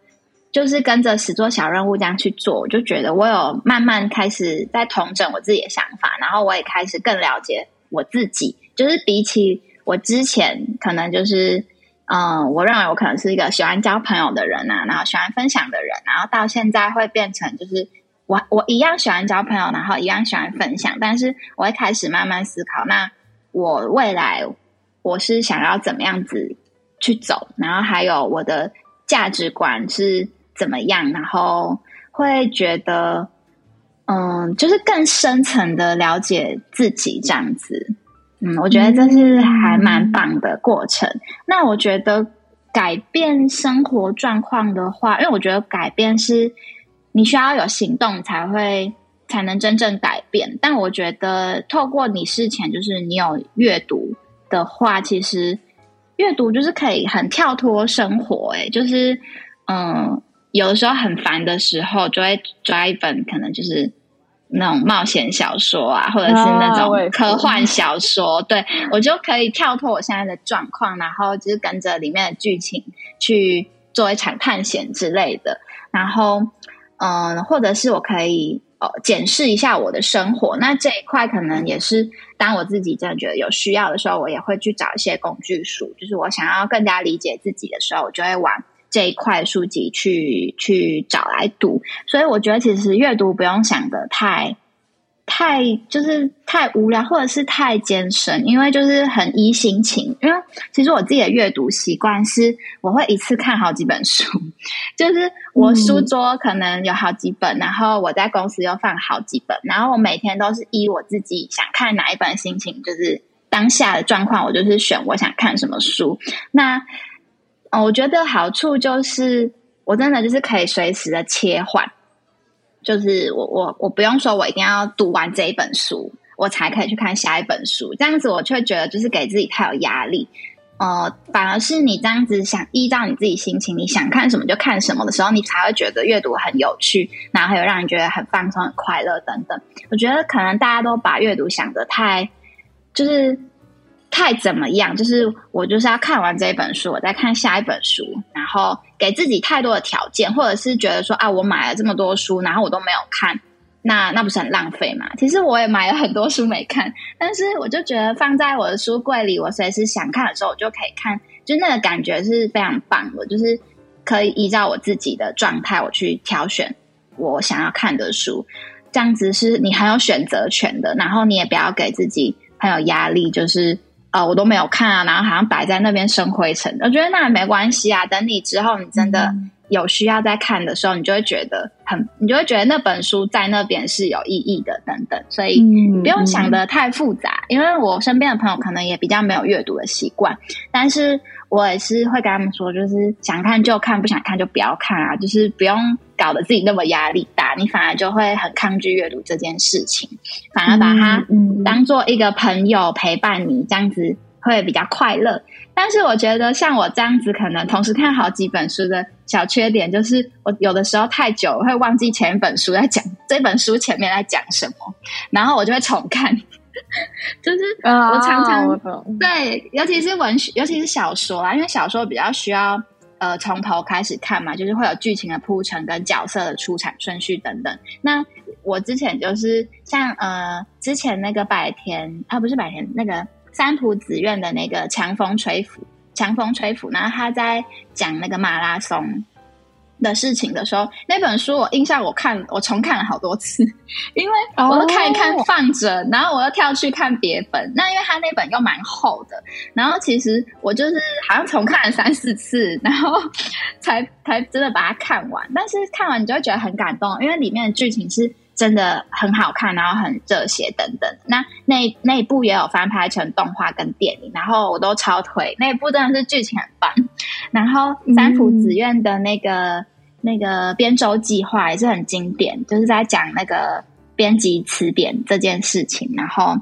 就是跟着实作小任务这样去做，我就觉得我有慢慢开始在统整我自己的想法，然后我也开始更了解我自己，就是比起我之前可能就是嗯，我认为我可能是一个喜欢交朋友的人啊，然后喜欢分享的人，然后到现在会变成就是。我我一样喜欢交朋友，然后一样喜欢分享，但是我会开始慢慢思考，那我未来我是想要怎么样子去走，然后还有我的价值观是怎么样，然后会觉得，嗯，就是更深层的了解自己这样子，嗯，我觉得这是还蛮棒的过程。那我觉得改变生活状况的话，因为我觉得改变是。你需要有行动才会才能真正改变，但我觉得透过你事前就是你有阅读的话，其实阅读就是可以很跳脱生活，诶，就是嗯，有的时候很烦的时候，就会抓一本可能就是那种冒险小说啊，或者是那种科幻小说，啊、对我就可以跳脱我现在的状况，然后就是跟着里面的剧情去做一场探险之类的，然后。嗯，或者是我可以呃检视一下我的生活，那这一块可能也是当我自己真的觉得有需要的时候，我也会去找一些工具书。就是我想要更加理解自己的时候，我就会往这一块书籍去去找来读。所以我觉得其实阅读不用想的太。太就是太无聊，或者是太艰深，因为就是很依心情。因为其实我自己的阅读习惯是，我会一次看好几本书，[LAUGHS] 就是我书桌可能有好几本，然后我在公司又放好几本，然后我每天都是依我自己想看哪一本心情，就是当下的状况，我就是选我想看什么书。那我觉得好处就是，我真的就是可以随时的切换。就是我我我不用说，我一定要读完这一本书，我才可以去看下一本书。这样子我却觉得就是给自己太有压力。呃，反而是你这样子想依照你自己心情，你想看什么就看什么的时候，你才会觉得阅读很有趣，然后还有让你觉得很放松、很快乐等等。我觉得可能大家都把阅读想得太就是。太怎么样？就是我就是要看完这一本书，我再看下一本书，然后给自己太多的条件，或者是觉得说啊，我买了这么多书，然后我都没有看，那那不是很浪费吗？[LAUGHS] 其实我也买了很多书没看，但是我就觉得放在我的书柜里，我随时想看的时候我就可以看，就那个感觉是非常棒的，就是可以依照我自己的状态，我去挑选我想要看的书，这样子是你很有选择权的，然后你也不要给自己很有压力，就是。呃、哦，我都没有看啊，然后好像摆在那边生灰尘。我觉得那也没关系啊，等你之后你真的有需要再看的时候，你就会觉得很，你就会觉得那本书在那边是有意义的，等等。所以不用想得太复杂，因为我身边的朋友可能也比较没有阅读的习惯，但是我也是会跟他们说，就是想看就看，不想看就不要看啊，就是不用搞得自己那么压力大，你反而就会很抗拒阅读这件事情，反而把它当做一个朋友陪伴你，这样子会比较快乐。但是我觉得像我这样子，可能同时看好几本书的小缺点，就是我有的时候太久会忘记前一本书在讲这本书前面在讲什么，然后我就会重看。[LAUGHS] 就是我常常、oh, 对，尤其是文学，尤其是小说啊，因为小说比较需要。呃，从头开始看嘛，就是会有剧情的铺陈跟角色的出场顺序等等。那我之前就是像呃，之前那个百田啊，不是百田，那个三浦子苑的那个强风吹拂，强风吹拂，然后他在讲那个马拉松的事情的时候，那本书我印象我看我重看了好多次，因为我都看一看放着，oh. 然后我又跳去看别本。那因为他那本又蛮厚的，然后其实我就是好像重看了三四次，然后 [LAUGHS] 才才真的把它看完。但是看完你就会觉得很感动，因为里面的剧情是。真的很好看，然后很热血等等。那那那一部也有翻拍成动画跟电影，然后我都超推。那一部真的是剧情很棒。然后三浦紫苑的那个、嗯、那个编舟计划也是很经典，就是在讲那个编辑词典这件事情。然后，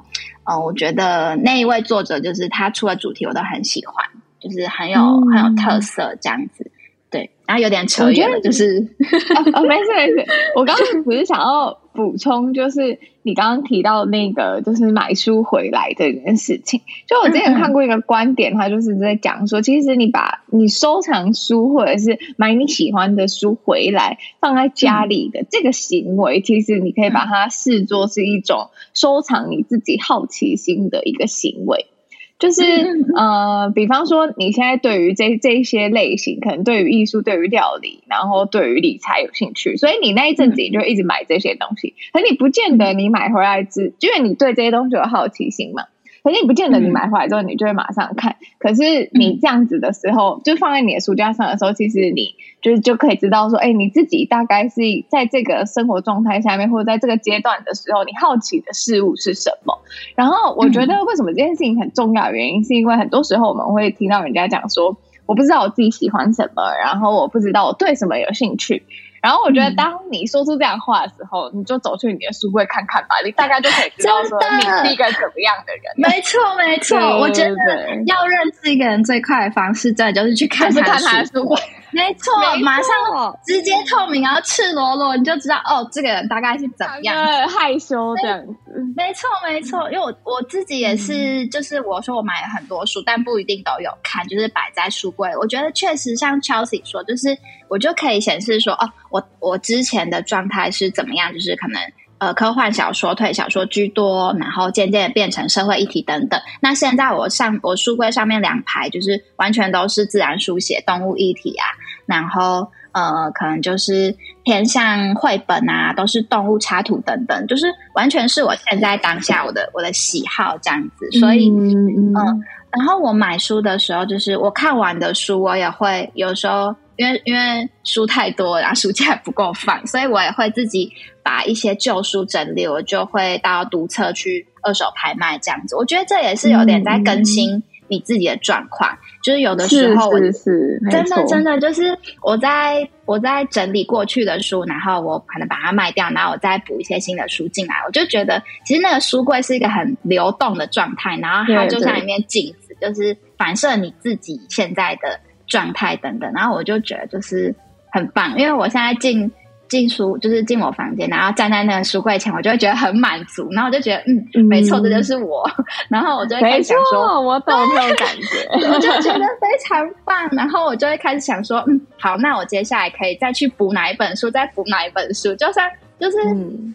呃，我觉得那一位作者就是他出的主题我都很喜欢，就是很有、嗯、很有特色这样子。对，然后有点扯远了，就是哦，哦，没事没事，我刚刚只是想要补充，就是你刚刚提到那个，就是买书回来这件事情。就我之前看过一个观点，他就是在讲说，其实你把你收藏书或者是买你喜欢的书回来放在家里的这个行为，其实你可以把它视作是一种收藏你自己好奇心的一个行为。就是 [LAUGHS] 呃，比方说，你现在对于这这一些类型，可能对于艺术、对于料理，然后对于理财有兴趣，所以你那一阵子你就一直买这些东西。可你不见得你买回来之，因为你对这些东西有好奇心嘛。可是你不见得你买回来之后你就会马上看，嗯、可是你这样子的时候，嗯、就放在你的书架上的时候，其实你就是就可以知道说，哎、欸，你自己大概是在这个生活状态下面，或者在这个阶段的时候，你好奇的事物是什么？然后我觉得为什么这件事情很重要原因，是因为很多时候我们会听到人家讲说，我不知道我自己喜欢什么，然后我不知道我对什么有兴趣。然后我觉得，当你说出这样话的时候，嗯、你就走去你的书柜看看吧，你大概就可以知道说你是一个怎么样的人。没错，没错。我觉得要认识一个人最快的方式，真的就是去看他的书柜。没错，马上直接透明，然后赤裸裸，你就知道哦，这个人大概是怎么样，害羞这样子。没错，没错，因为我我自己也是，就是我说我买了很多书，但不一定都有看，就是摆在书柜。我觉得确实像 Chelsea 说，就是我就可以显示说，哦，我我之前的状态是怎么样，就是可能。呃，科幻小说、推理小说居多，然后渐渐变成社会议题等等。那现在我上我书柜上面两排，就是完全都是自然书写、动物议题啊，然后呃，可能就是偏向绘本啊，都是动物插图等等，就是完全是我现在当下我的我的喜好这样子。所以，嗯，呃，然后我买书的时候，就是我看完的书，我也会有时候。因为因为书太多，然后书架不够放，[LAUGHS] 所以我也会自己把一些旧书整理，我就会到读册去二手拍卖这样子。我觉得这也是有点在更新你自己的状况，嗯、就是有的时候是，是真的真的就是我在我在整理过去的书，然后我可能把它卖掉，然后我再补一些新的书进来，我就觉得其实那个书柜是一个很流动的状态，然后它就像一面镜子，就是反射你自己现在的。状态等等，然后我就觉得就是很棒，因为我现在进进书就是进我房间，然后站在那个书柜前，我就会觉得很满足，然后我就觉得嗯，嗯没错，这就是我，[LAUGHS] 然后我就会开始想说，我懂这种感觉，我就觉得非常棒，然后我就会开始想说，嗯，好，那我接下来可以再去补哪一本书，再补哪一本书，就算就是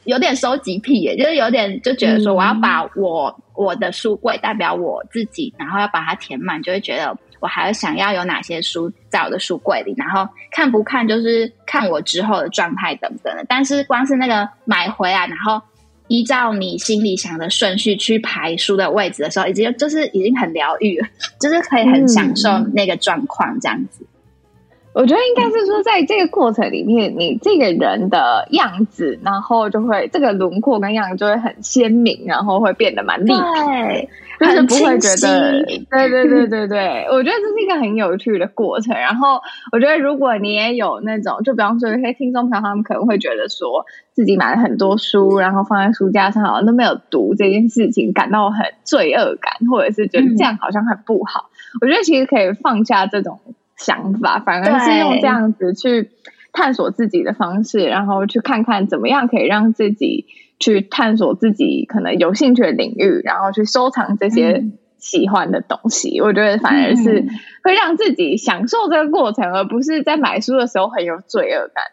有点收集癖耶，就是有点就觉得说，我要把我、嗯、我的书柜代表我自己，然后要把它填满，就会觉得。我还想要有哪些书在我的书柜里，然后看不看就是看我之后的状态等等的。但是光是那个买回来，然后依照你心里想的顺序去排书的位置的时候，已经就是已经很疗愈了，就是可以很享受那个状况这样子。嗯我觉得应该是说，在这个过程里面，你这个人的样子，然后就会这个轮廓跟样子就会很鲜明，然后会变得蛮立体，就是不会觉得，对对对对对，[LAUGHS] 我觉得这是一个很有趣的过程。然后我觉得，如果你也有那种，就比方说有些听众朋友，他们可能会觉得说自己买了很多书，然后放在书架上，好像都没有读这件事情，感到很罪恶感，或者是觉得这样好像很不好。嗯、我觉得其实可以放下这种。想法反而是用这样子去探索自己的方式，然后去看看怎么样可以让自己去探索自己可能有兴趣的领域，然后去收藏这些喜欢的东西。嗯、我觉得反而是会让自己享受这个过程，而不是在买书的时候很有罪恶感。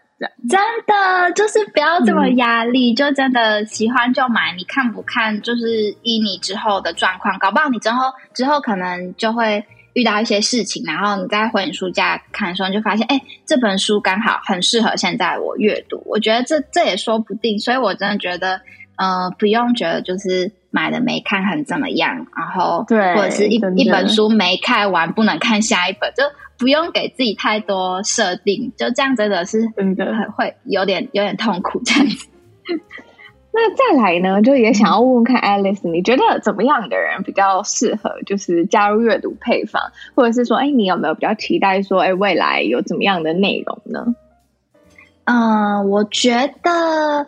这样真的就是不要这么压力，嗯、就真的喜欢就买。你看不看，就是依你之后的状况，搞不好你之后之后可能就会。遇到一些事情，然后你在回你书架看的时候，你就发现，哎，这本书刚好很适合现在我阅读。我觉得这这也说不定，所以我真的觉得，呃，不用觉得就是买了没看很怎么样，然后对，或者是一一本书没看完不能看下一本，就不用给自己太多设定，就这样真的是很会有点有点痛苦这样子。那再来呢，就也想要问问看 Alice，你觉得怎么样的人比较适合，就是加入阅读配方，或者是说，哎，你有没有比较期待说，哎，未来有怎么样的内容呢？嗯、我觉得，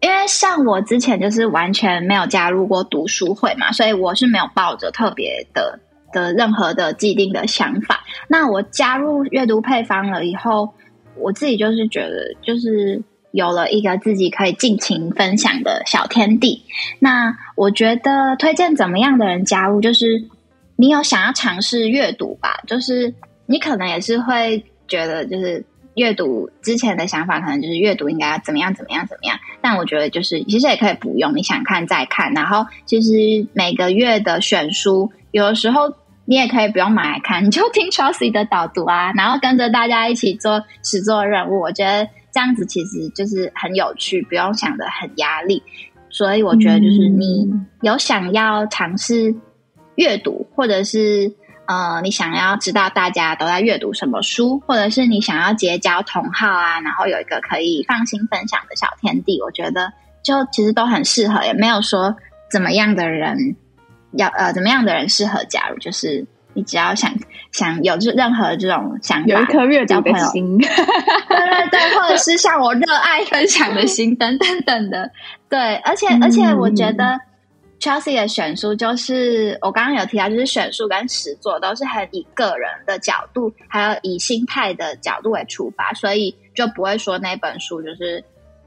因为像我之前就是完全没有加入过读书会嘛，所以我是没有抱着特别的的任何的既定的想法。那我加入阅读配方了以后，我自己就是觉得，就是。有了一个自己可以尽情分享的小天地，那我觉得推荐怎么样的人加入，就是你有想要尝试阅读吧，就是你可能也是会觉得，就是阅读之前的想法，可能就是阅读应该要怎么样怎么样怎么样，但我觉得就是其实也可以不用，你想看再看，然后其实每个月的选书，有的时候你也可以不用买来看，你就听 Chelsea 的导读啊，然后跟着大家一起做实作任务，我觉得。这样子其实就是很有趣，不用想的很压力，所以我觉得就是你有想要尝试阅读，或者是呃，你想要知道大家都在阅读什么书，或者是你想要结交同好啊，然后有一个可以放心分享的小天地，我觉得就其实都很适合，也没有说怎么样的人要呃怎么样的人适合加入，就是。你只要想想有这任何这种想法，有一颗阅读的心，对对对，[LAUGHS] 或者是像我热爱分享的心，等等等的，对，而且、嗯、而且我觉得 Chelsea 的选书就是我刚刚有提到，就是选书跟实作都是很以个人的角度，还有以心态的角度为出发，所以就不会说那本书就是。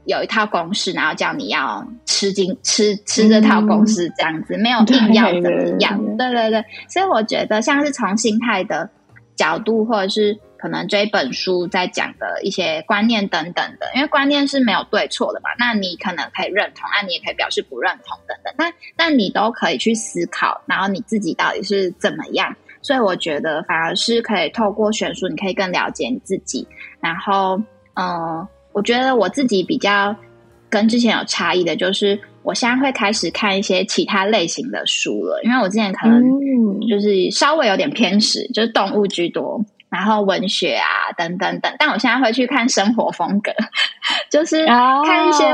有一套公式，然后叫你要吃进吃吃这套公式，这样子、嗯、没有硬要怎么样？对对对，所以我觉得像是从心态的角度，或者是可能这一本书在讲的一些观念等等的，因为观念是没有对错的嘛，那你可能可以认同，那你也可以表示不认同等等，那那你都可以去思考，然后你自己到底是怎么样？所以我觉得反而是可以透过选书，你可以更了解你自己，然后嗯。呃我觉得我自己比较跟之前有差异的，就是我现在会开始看一些其他类型的书了，因为我之前可能就是稍微有点偏食，就是动物居多，然后文学啊等等等，但我现在会去看生活风格，[LAUGHS] 就是看一些，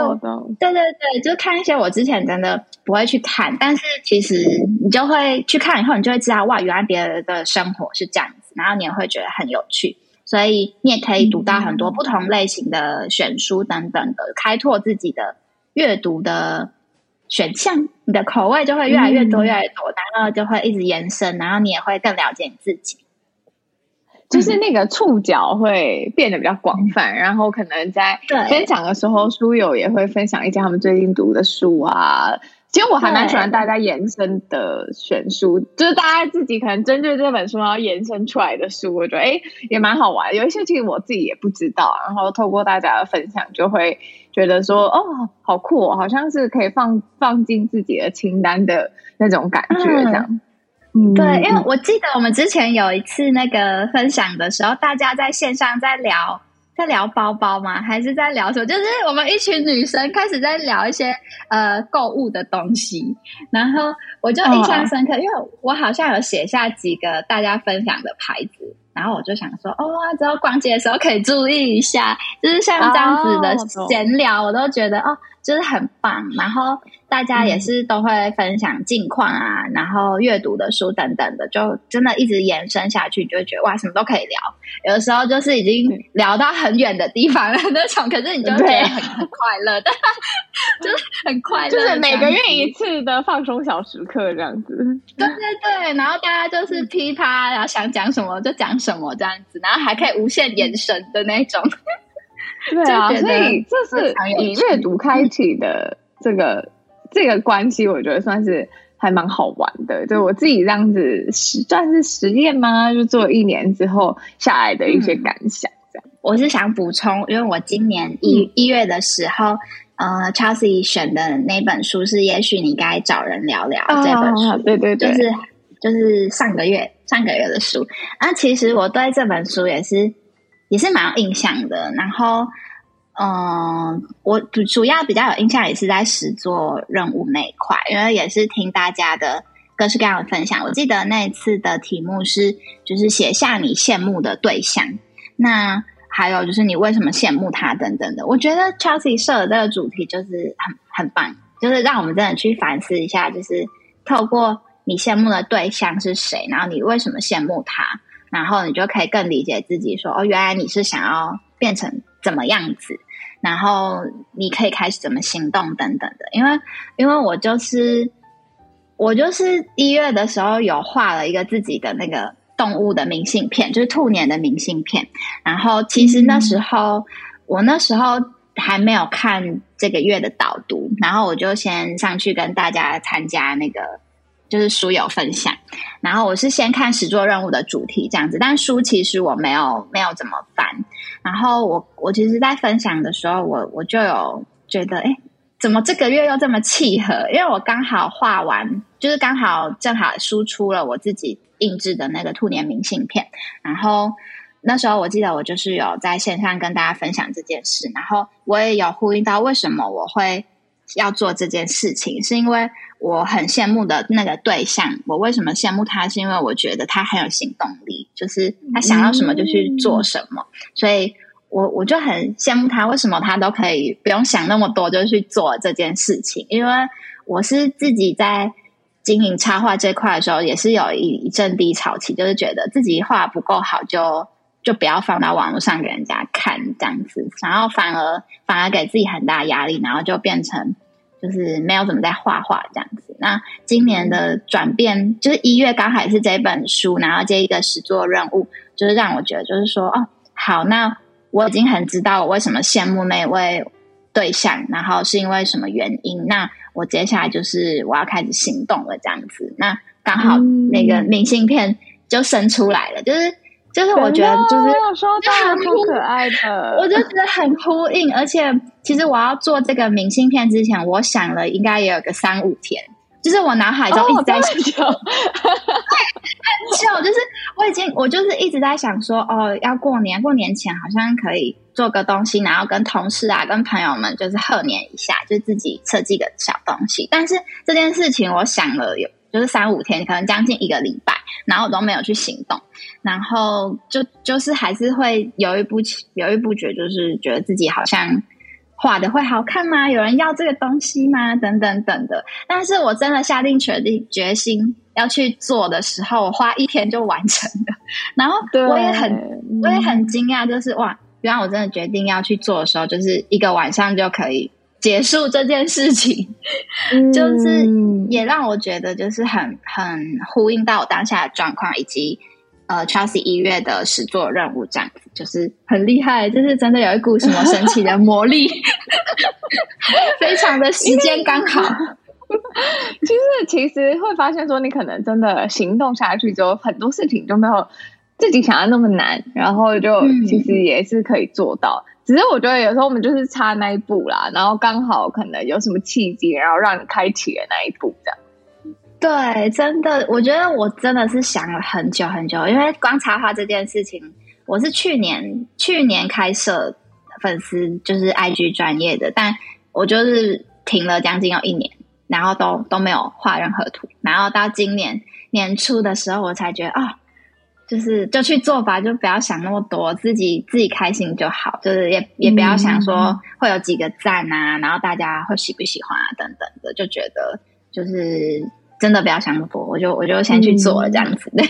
对对对，就看一些我之前真的不会去看，但是其实你就会去看以后，你就会知道哇，原来别人的生活是这样子，然后你也会觉得很有趣。所以你也可以读到很多不同类型的选书等等的，开拓自己的阅读的选项，你的口味就会越来越多，越来越多，然后就会一直延伸，然后你也会更了解你自己，就是那个触角会变得比较广泛，然后可能在分享的时候，书友也会分享一些他们最近读的书啊。其实我还蛮喜欢大家延伸的选书，就是大家自己可能针对这本书然后延伸出来的书，我觉得哎也蛮好玩。有一些其实我自己也不知道，然后透过大家的分享，就会觉得说哦好酷哦，好像是可以放放进自己的清单的那种感觉，这样。嗯，对，因为我记得我们之前有一次那个分享的时候，大家在线上在聊。在聊包包吗？还是在聊什么？就是我们一群女生开始在聊一些呃购物的东西，然后我就印象深刻，哦、因为我好像有写下几个大家分享的牌子，然后我就想说，哦，之后逛街的时候可以注意一下，就是像这样子的闲聊，我都觉得哦。就是很棒，然后大家也是都会分享近况啊，嗯、然后阅读的书等等的，就真的一直延伸下去，就会觉得哇，什么都可以聊。有的时候就是已经聊到很远的地方了那种，可是你就觉得很很快乐的，[LAUGHS] 就是很快乐，就是每个月一次的放松小时刻这样子。对对对，然后大家就是噼啪，然后想讲什么就讲什么这样子，然后还可以无限延伸的那种。对啊，所以这是以阅读开启的这个这个关系，我觉得算是还蛮好玩的。就我自己这样子实算是实验吗？就做一年之后下来的一些感想，这样。嗯、我是想补充，因为我今年一一月的时候，呃，Chelsea 选的那本书是《也许你该找人聊聊》这本书，啊、对对对，就是就是上个月上个月的书。那其实我对这本书也是。也是蛮有印象的，然后，嗯，我主主要比较有印象也是在实作任务那一块，因为也是听大家的各式各样的分享。我记得那一次的题目是，就是写下你羡慕的对象，那还有就是你为什么羡慕他等等的。我觉得 Chelsea 设的这个主题就是很很棒，就是让我们真的去反思一下，就是透过你羡慕的对象是谁，然后你为什么羡慕他，然后你就可以更理解自己，说哦，原来你是想要变成怎么样子，然后你可以开始怎么行动等等的。因为，因为我就是我就是一月的时候有画了一个自己的那个动物的明信片，就是兔年的明信片。然后，其实那时候、我那时候还没有看这个月的导读，然后我就先上去跟大家参加那个。就是书友分享，然后我是先看实作任务的主题这样子，但书其实我没有没有怎么翻。然后我我其实，在分享的时候，我我就有觉得，哎，怎么这个月又这么契合？因为我刚好画完，就是刚好正好输出了我自己印制的那个兔年明信片。然后那时候我记得我就是有在线上跟大家分享这件事，然后我也有呼应到为什么我会要做这件事情，是因为。我很羡慕的那个对象，我为什么羡慕他？是因为我觉得他很有行动力，就是他想要什么就去做什么，嗯、所以我我就很羡慕他。为什么他都可以不用想那么多就去做这件事情？因为我是自己在经营插画这块的时候，也是有一一阵低潮期，就是觉得自己画不够好就，就就不要放到网络上给人家看这样子，然后反而反而给自己很大压力，然后就变成。就是没有怎么在画画这样子。那今年的转变，就是一月刚好是这本书，然后这一个实作任务，就是让我觉得，就是说，哦，好，那我已经很知道我为什么羡慕那位对象，然后是因为什么原因。那我接下来就是我要开始行动了，这样子。那刚好那个明信片就生出来了，就是。就是我觉得，就是说很可爱的，我就觉得很呼应。而且，其实我要做这个明信片之前，我想了应该也有个三五天。就是我脑海中一直在想，[LAUGHS] 哦、很久，就是我已经，我就是一直在想说，哦，要过年，过年前好像可以做个东西，然后跟同事啊、跟朋友们就是贺年一下，就自己设计个小东西。但是这件事情，我想了有。就是三五天，可能将近一个礼拜，然后我都没有去行动，然后就就是还是会犹豫不，犹豫不决，就是觉得自己好像画的会好看吗？有人要这个东西吗？等等等的。但是我真的下定决定决心要去做的时候，我花一天就完成了。然后我也很我也很惊讶，就是哇，原来我真的决定要去做的时候，就是一个晚上就可以。结束这件事情，就是也让我觉得就是很很呼应到我当下的状况，以及呃，Chelsea 一月的实作任务这样子，就是很厉害，就是真的有一股什么神奇的魔力，[LAUGHS] 非常的时间刚好。就是其实会发现说，你可能真的行动下去之后，很多事情就没有自己想的那么难，然后就其实也是可以做到。只是我觉得有时候我们就是差那一步啦，然后刚好可能有什么契机，然后让你开启了那一步，这样。对，真的，我觉得我真的是想了很久很久，因为光插画这件事情，我是去年去年开设粉丝就是 IG 专业的，但我就是停了将近有一年，然后都都没有画任何图，然后到今年年初的时候，我才觉得啊。就是就去做吧，就不要想那么多，自己自己开心就好。就是也也不要想说会有几个赞啊，然后大家会喜不喜欢啊等等的，就觉得就是真的不要想那么多，我就我就先去做了这样子。[LAUGHS]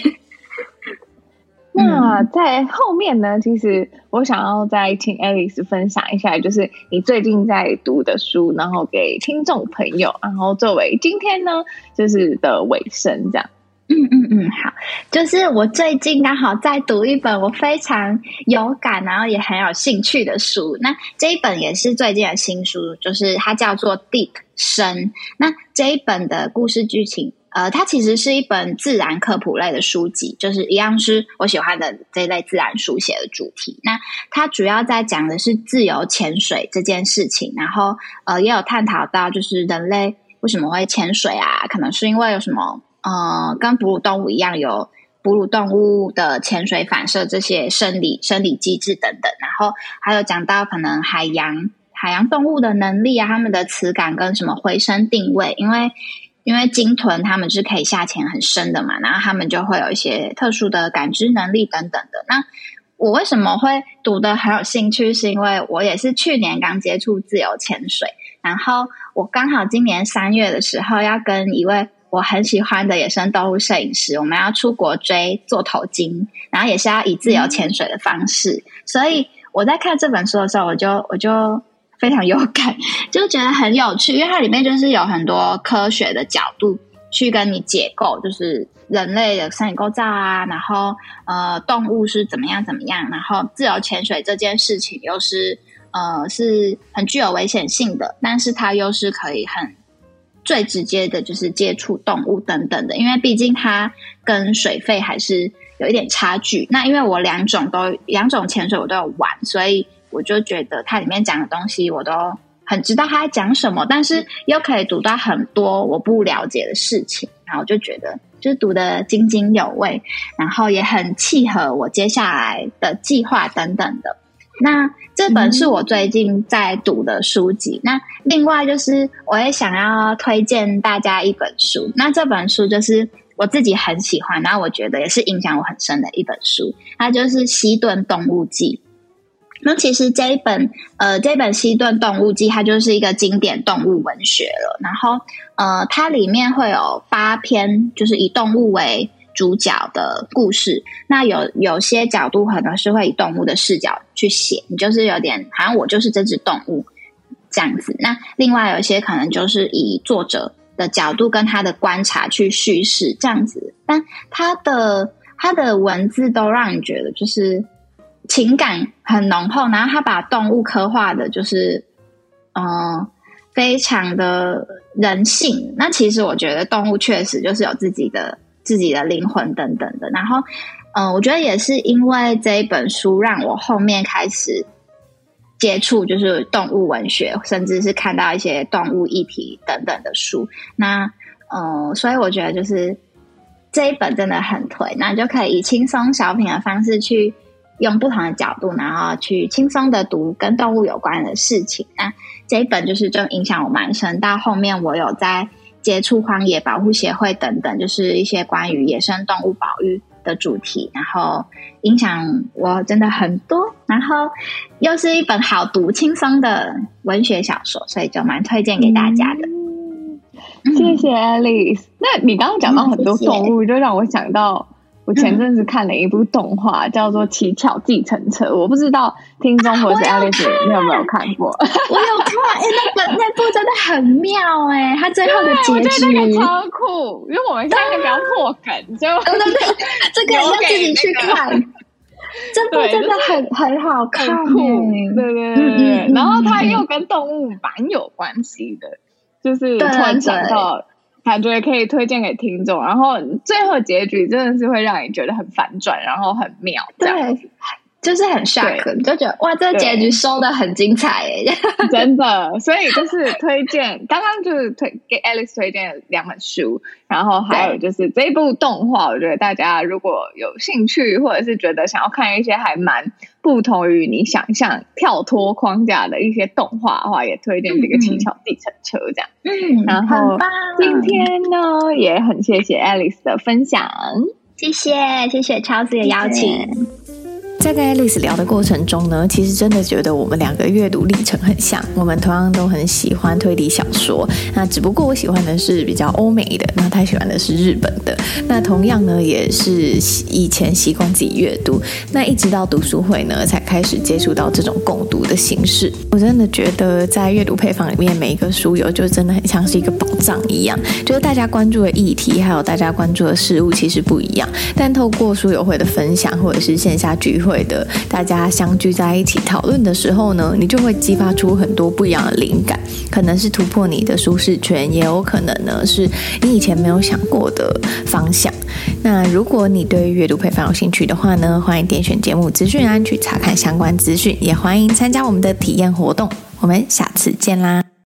那在后面呢，其实我想要再请 Alice 分享一下，就是你最近在读的书，然后给听众朋友，然后作为今天呢就是的尾声这样。嗯嗯嗯，好，就是我最近刚好在读一本我非常有感，然后也很有兴趣的书。那这一本也是最近的新书，就是它叫做《Deep 深》。那这一本的故事剧情，呃，它其实是一本自然科普类的书籍，就是一样是我喜欢的这类自然书写的主题。那它主要在讲的是自由潜水这件事情，然后呃，也有探讨到就是人类为什么会潜水啊？可能是因为有什么。呃，跟哺乳动物一样，有哺乳动物的潜水反射这些生理生理机制等等，然后还有讲到可能海洋海洋动物的能力啊，他们的磁感跟什么回声定位，因为因为鲸豚他们是可以下潜很深的嘛，然后他们就会有一些特殊的感知能力等等的。那我为什么会读得很有兴趣？是因为我也是去年刚接触自由潜水，然后我刚好今年三月的时候要跟一位我很喜欢的野生动物摄影师，我们要出国追座头鲸，然后也是要以自由潜水的方式。所以我在看这本书的时候，我就我就非常有感，就觉得很有趣，因为它里面就是有很多科学的角度去跟你解构，就是人类的生理构造啊，然后呃动物是怎么样怎么样，然后自由潜水这件事情又是呃是很具有危险性的，但是它又是可以很。最直接的就是接触动物等等的，因为毕竟它跟水肺还是有一点差距。那因为我两种都两种潜水我都有玩，所以我就觉得它里面讲的东西我都很知道它在讲什么，但是又可以读到很多我不了解的事情，然后就觉得就是读得津津有味，然后也很契合我接下来的计划等等的。那这本是我最近在读的书籍。嗯、那另外就是，我也想要推荐大家一本书。那这本书就是我自己很喜欢，然后我觉得也是影响我很深的一本书。它就是《西顿动物记》。那其实这一本，呃，这本《西顿动物记》它就是一个经典动物文学了。然后，呃，它里面会有八篇，就是以动物为主角的故事，那有有些角度可能是会以动物的视角去写，你就是有点好像我就是这只动物这样子。那另外有一些可能就是以作者的角度跟他的观察去叙事这样子，但他的他的文字都让你觉得就是情感很浓厚，然后他把动物刻画的就是嗯、呃、非常的人性。那其实我觉得动物确实就是有自己的。自己的灵魂等等的，然后，嗯、我觉得也是因为这一本书，让我后面开始接触就是动物文学，甚至是看到一些动物议题等等的书。那，嗯、所以我觉得就是这一本真的很推，那就可以以轻松小品的方式去用不同的角度，然后去轻松的读跟动物有关的事情。那这一本就是就影响我蛮深，到后面我有在。接触荒野保护协会等等，就是一些关于野生动物保育的主题，然后影响我真的很多，然后又是一本好读、轻松的文学小说，所以就蛮推荐给大家的。嗯、谢谢 Alice。那你刚刚讲到很多动物，嗯、就让我想到。我前阵子看了一部动画，叫做《乞巧计程车》，我不知道听众或者是 Alice 你有没有看过？[LAUGHS] 我有看，哎、欸，那本那部真的很妙哎、欸，它最后的结局超酷，因为我们现在比较破梗，就对对对，这个要自己去看，这部真的很很好看，酷，对对对对，然后它又跟动物蛮有关系的，就是突然想到。[LAUGHS] 感觉可以推荐给听众，然后最后结局真的是会让你觉得很反转，然后很妙，这样。对，就是很 shock，就觉得哇，这个结局收的很精彩耶，[LAUGHS] 真的。所以就是推荐，刚刚就是推给 Alice 推荐两本书，然后还有就是这一部动画，我觉得大家如果有兴趣，或者是觉得想要看一些还蛮。不同于你想象跳脱框架的一些动画的话，也推荐这个七巧计程车这样。嗯，然后今天呢，也很谢谢 Alice 的分享，谢谢谢谢 Chelsea 的邀请。在跟 Alice 聊的过程中呢，其实真的觉得我们两个阅读历程很像。我们同样都很喜欢推理小说，那只不过我喜欢的是比较欧美的，那他喜欢的是日本的。那同样呢，也是以前习惯自己阅读，那一直到读书会呢，才开始接触到这种共读的形式。我真的觉得在阅读配方里面，每一个书友就真的很像是一个宝藏一样。就是大家关注的议题，还有大家关注的事物，其实不一样。但透过书友会的分享，或者是线下聚会会，的大家相聚在一起讨论的时候呢，你就会激发出很多不一样的灵感，可能是突破你的舒适圈，也有可能呢是你以前没有想过的方向。那如果你对阅读配方有兴趣的话呢，欢迎点选节目资讯栏去查看相关资讯，也欢迎参加我们的体验活动。我们下次见啦！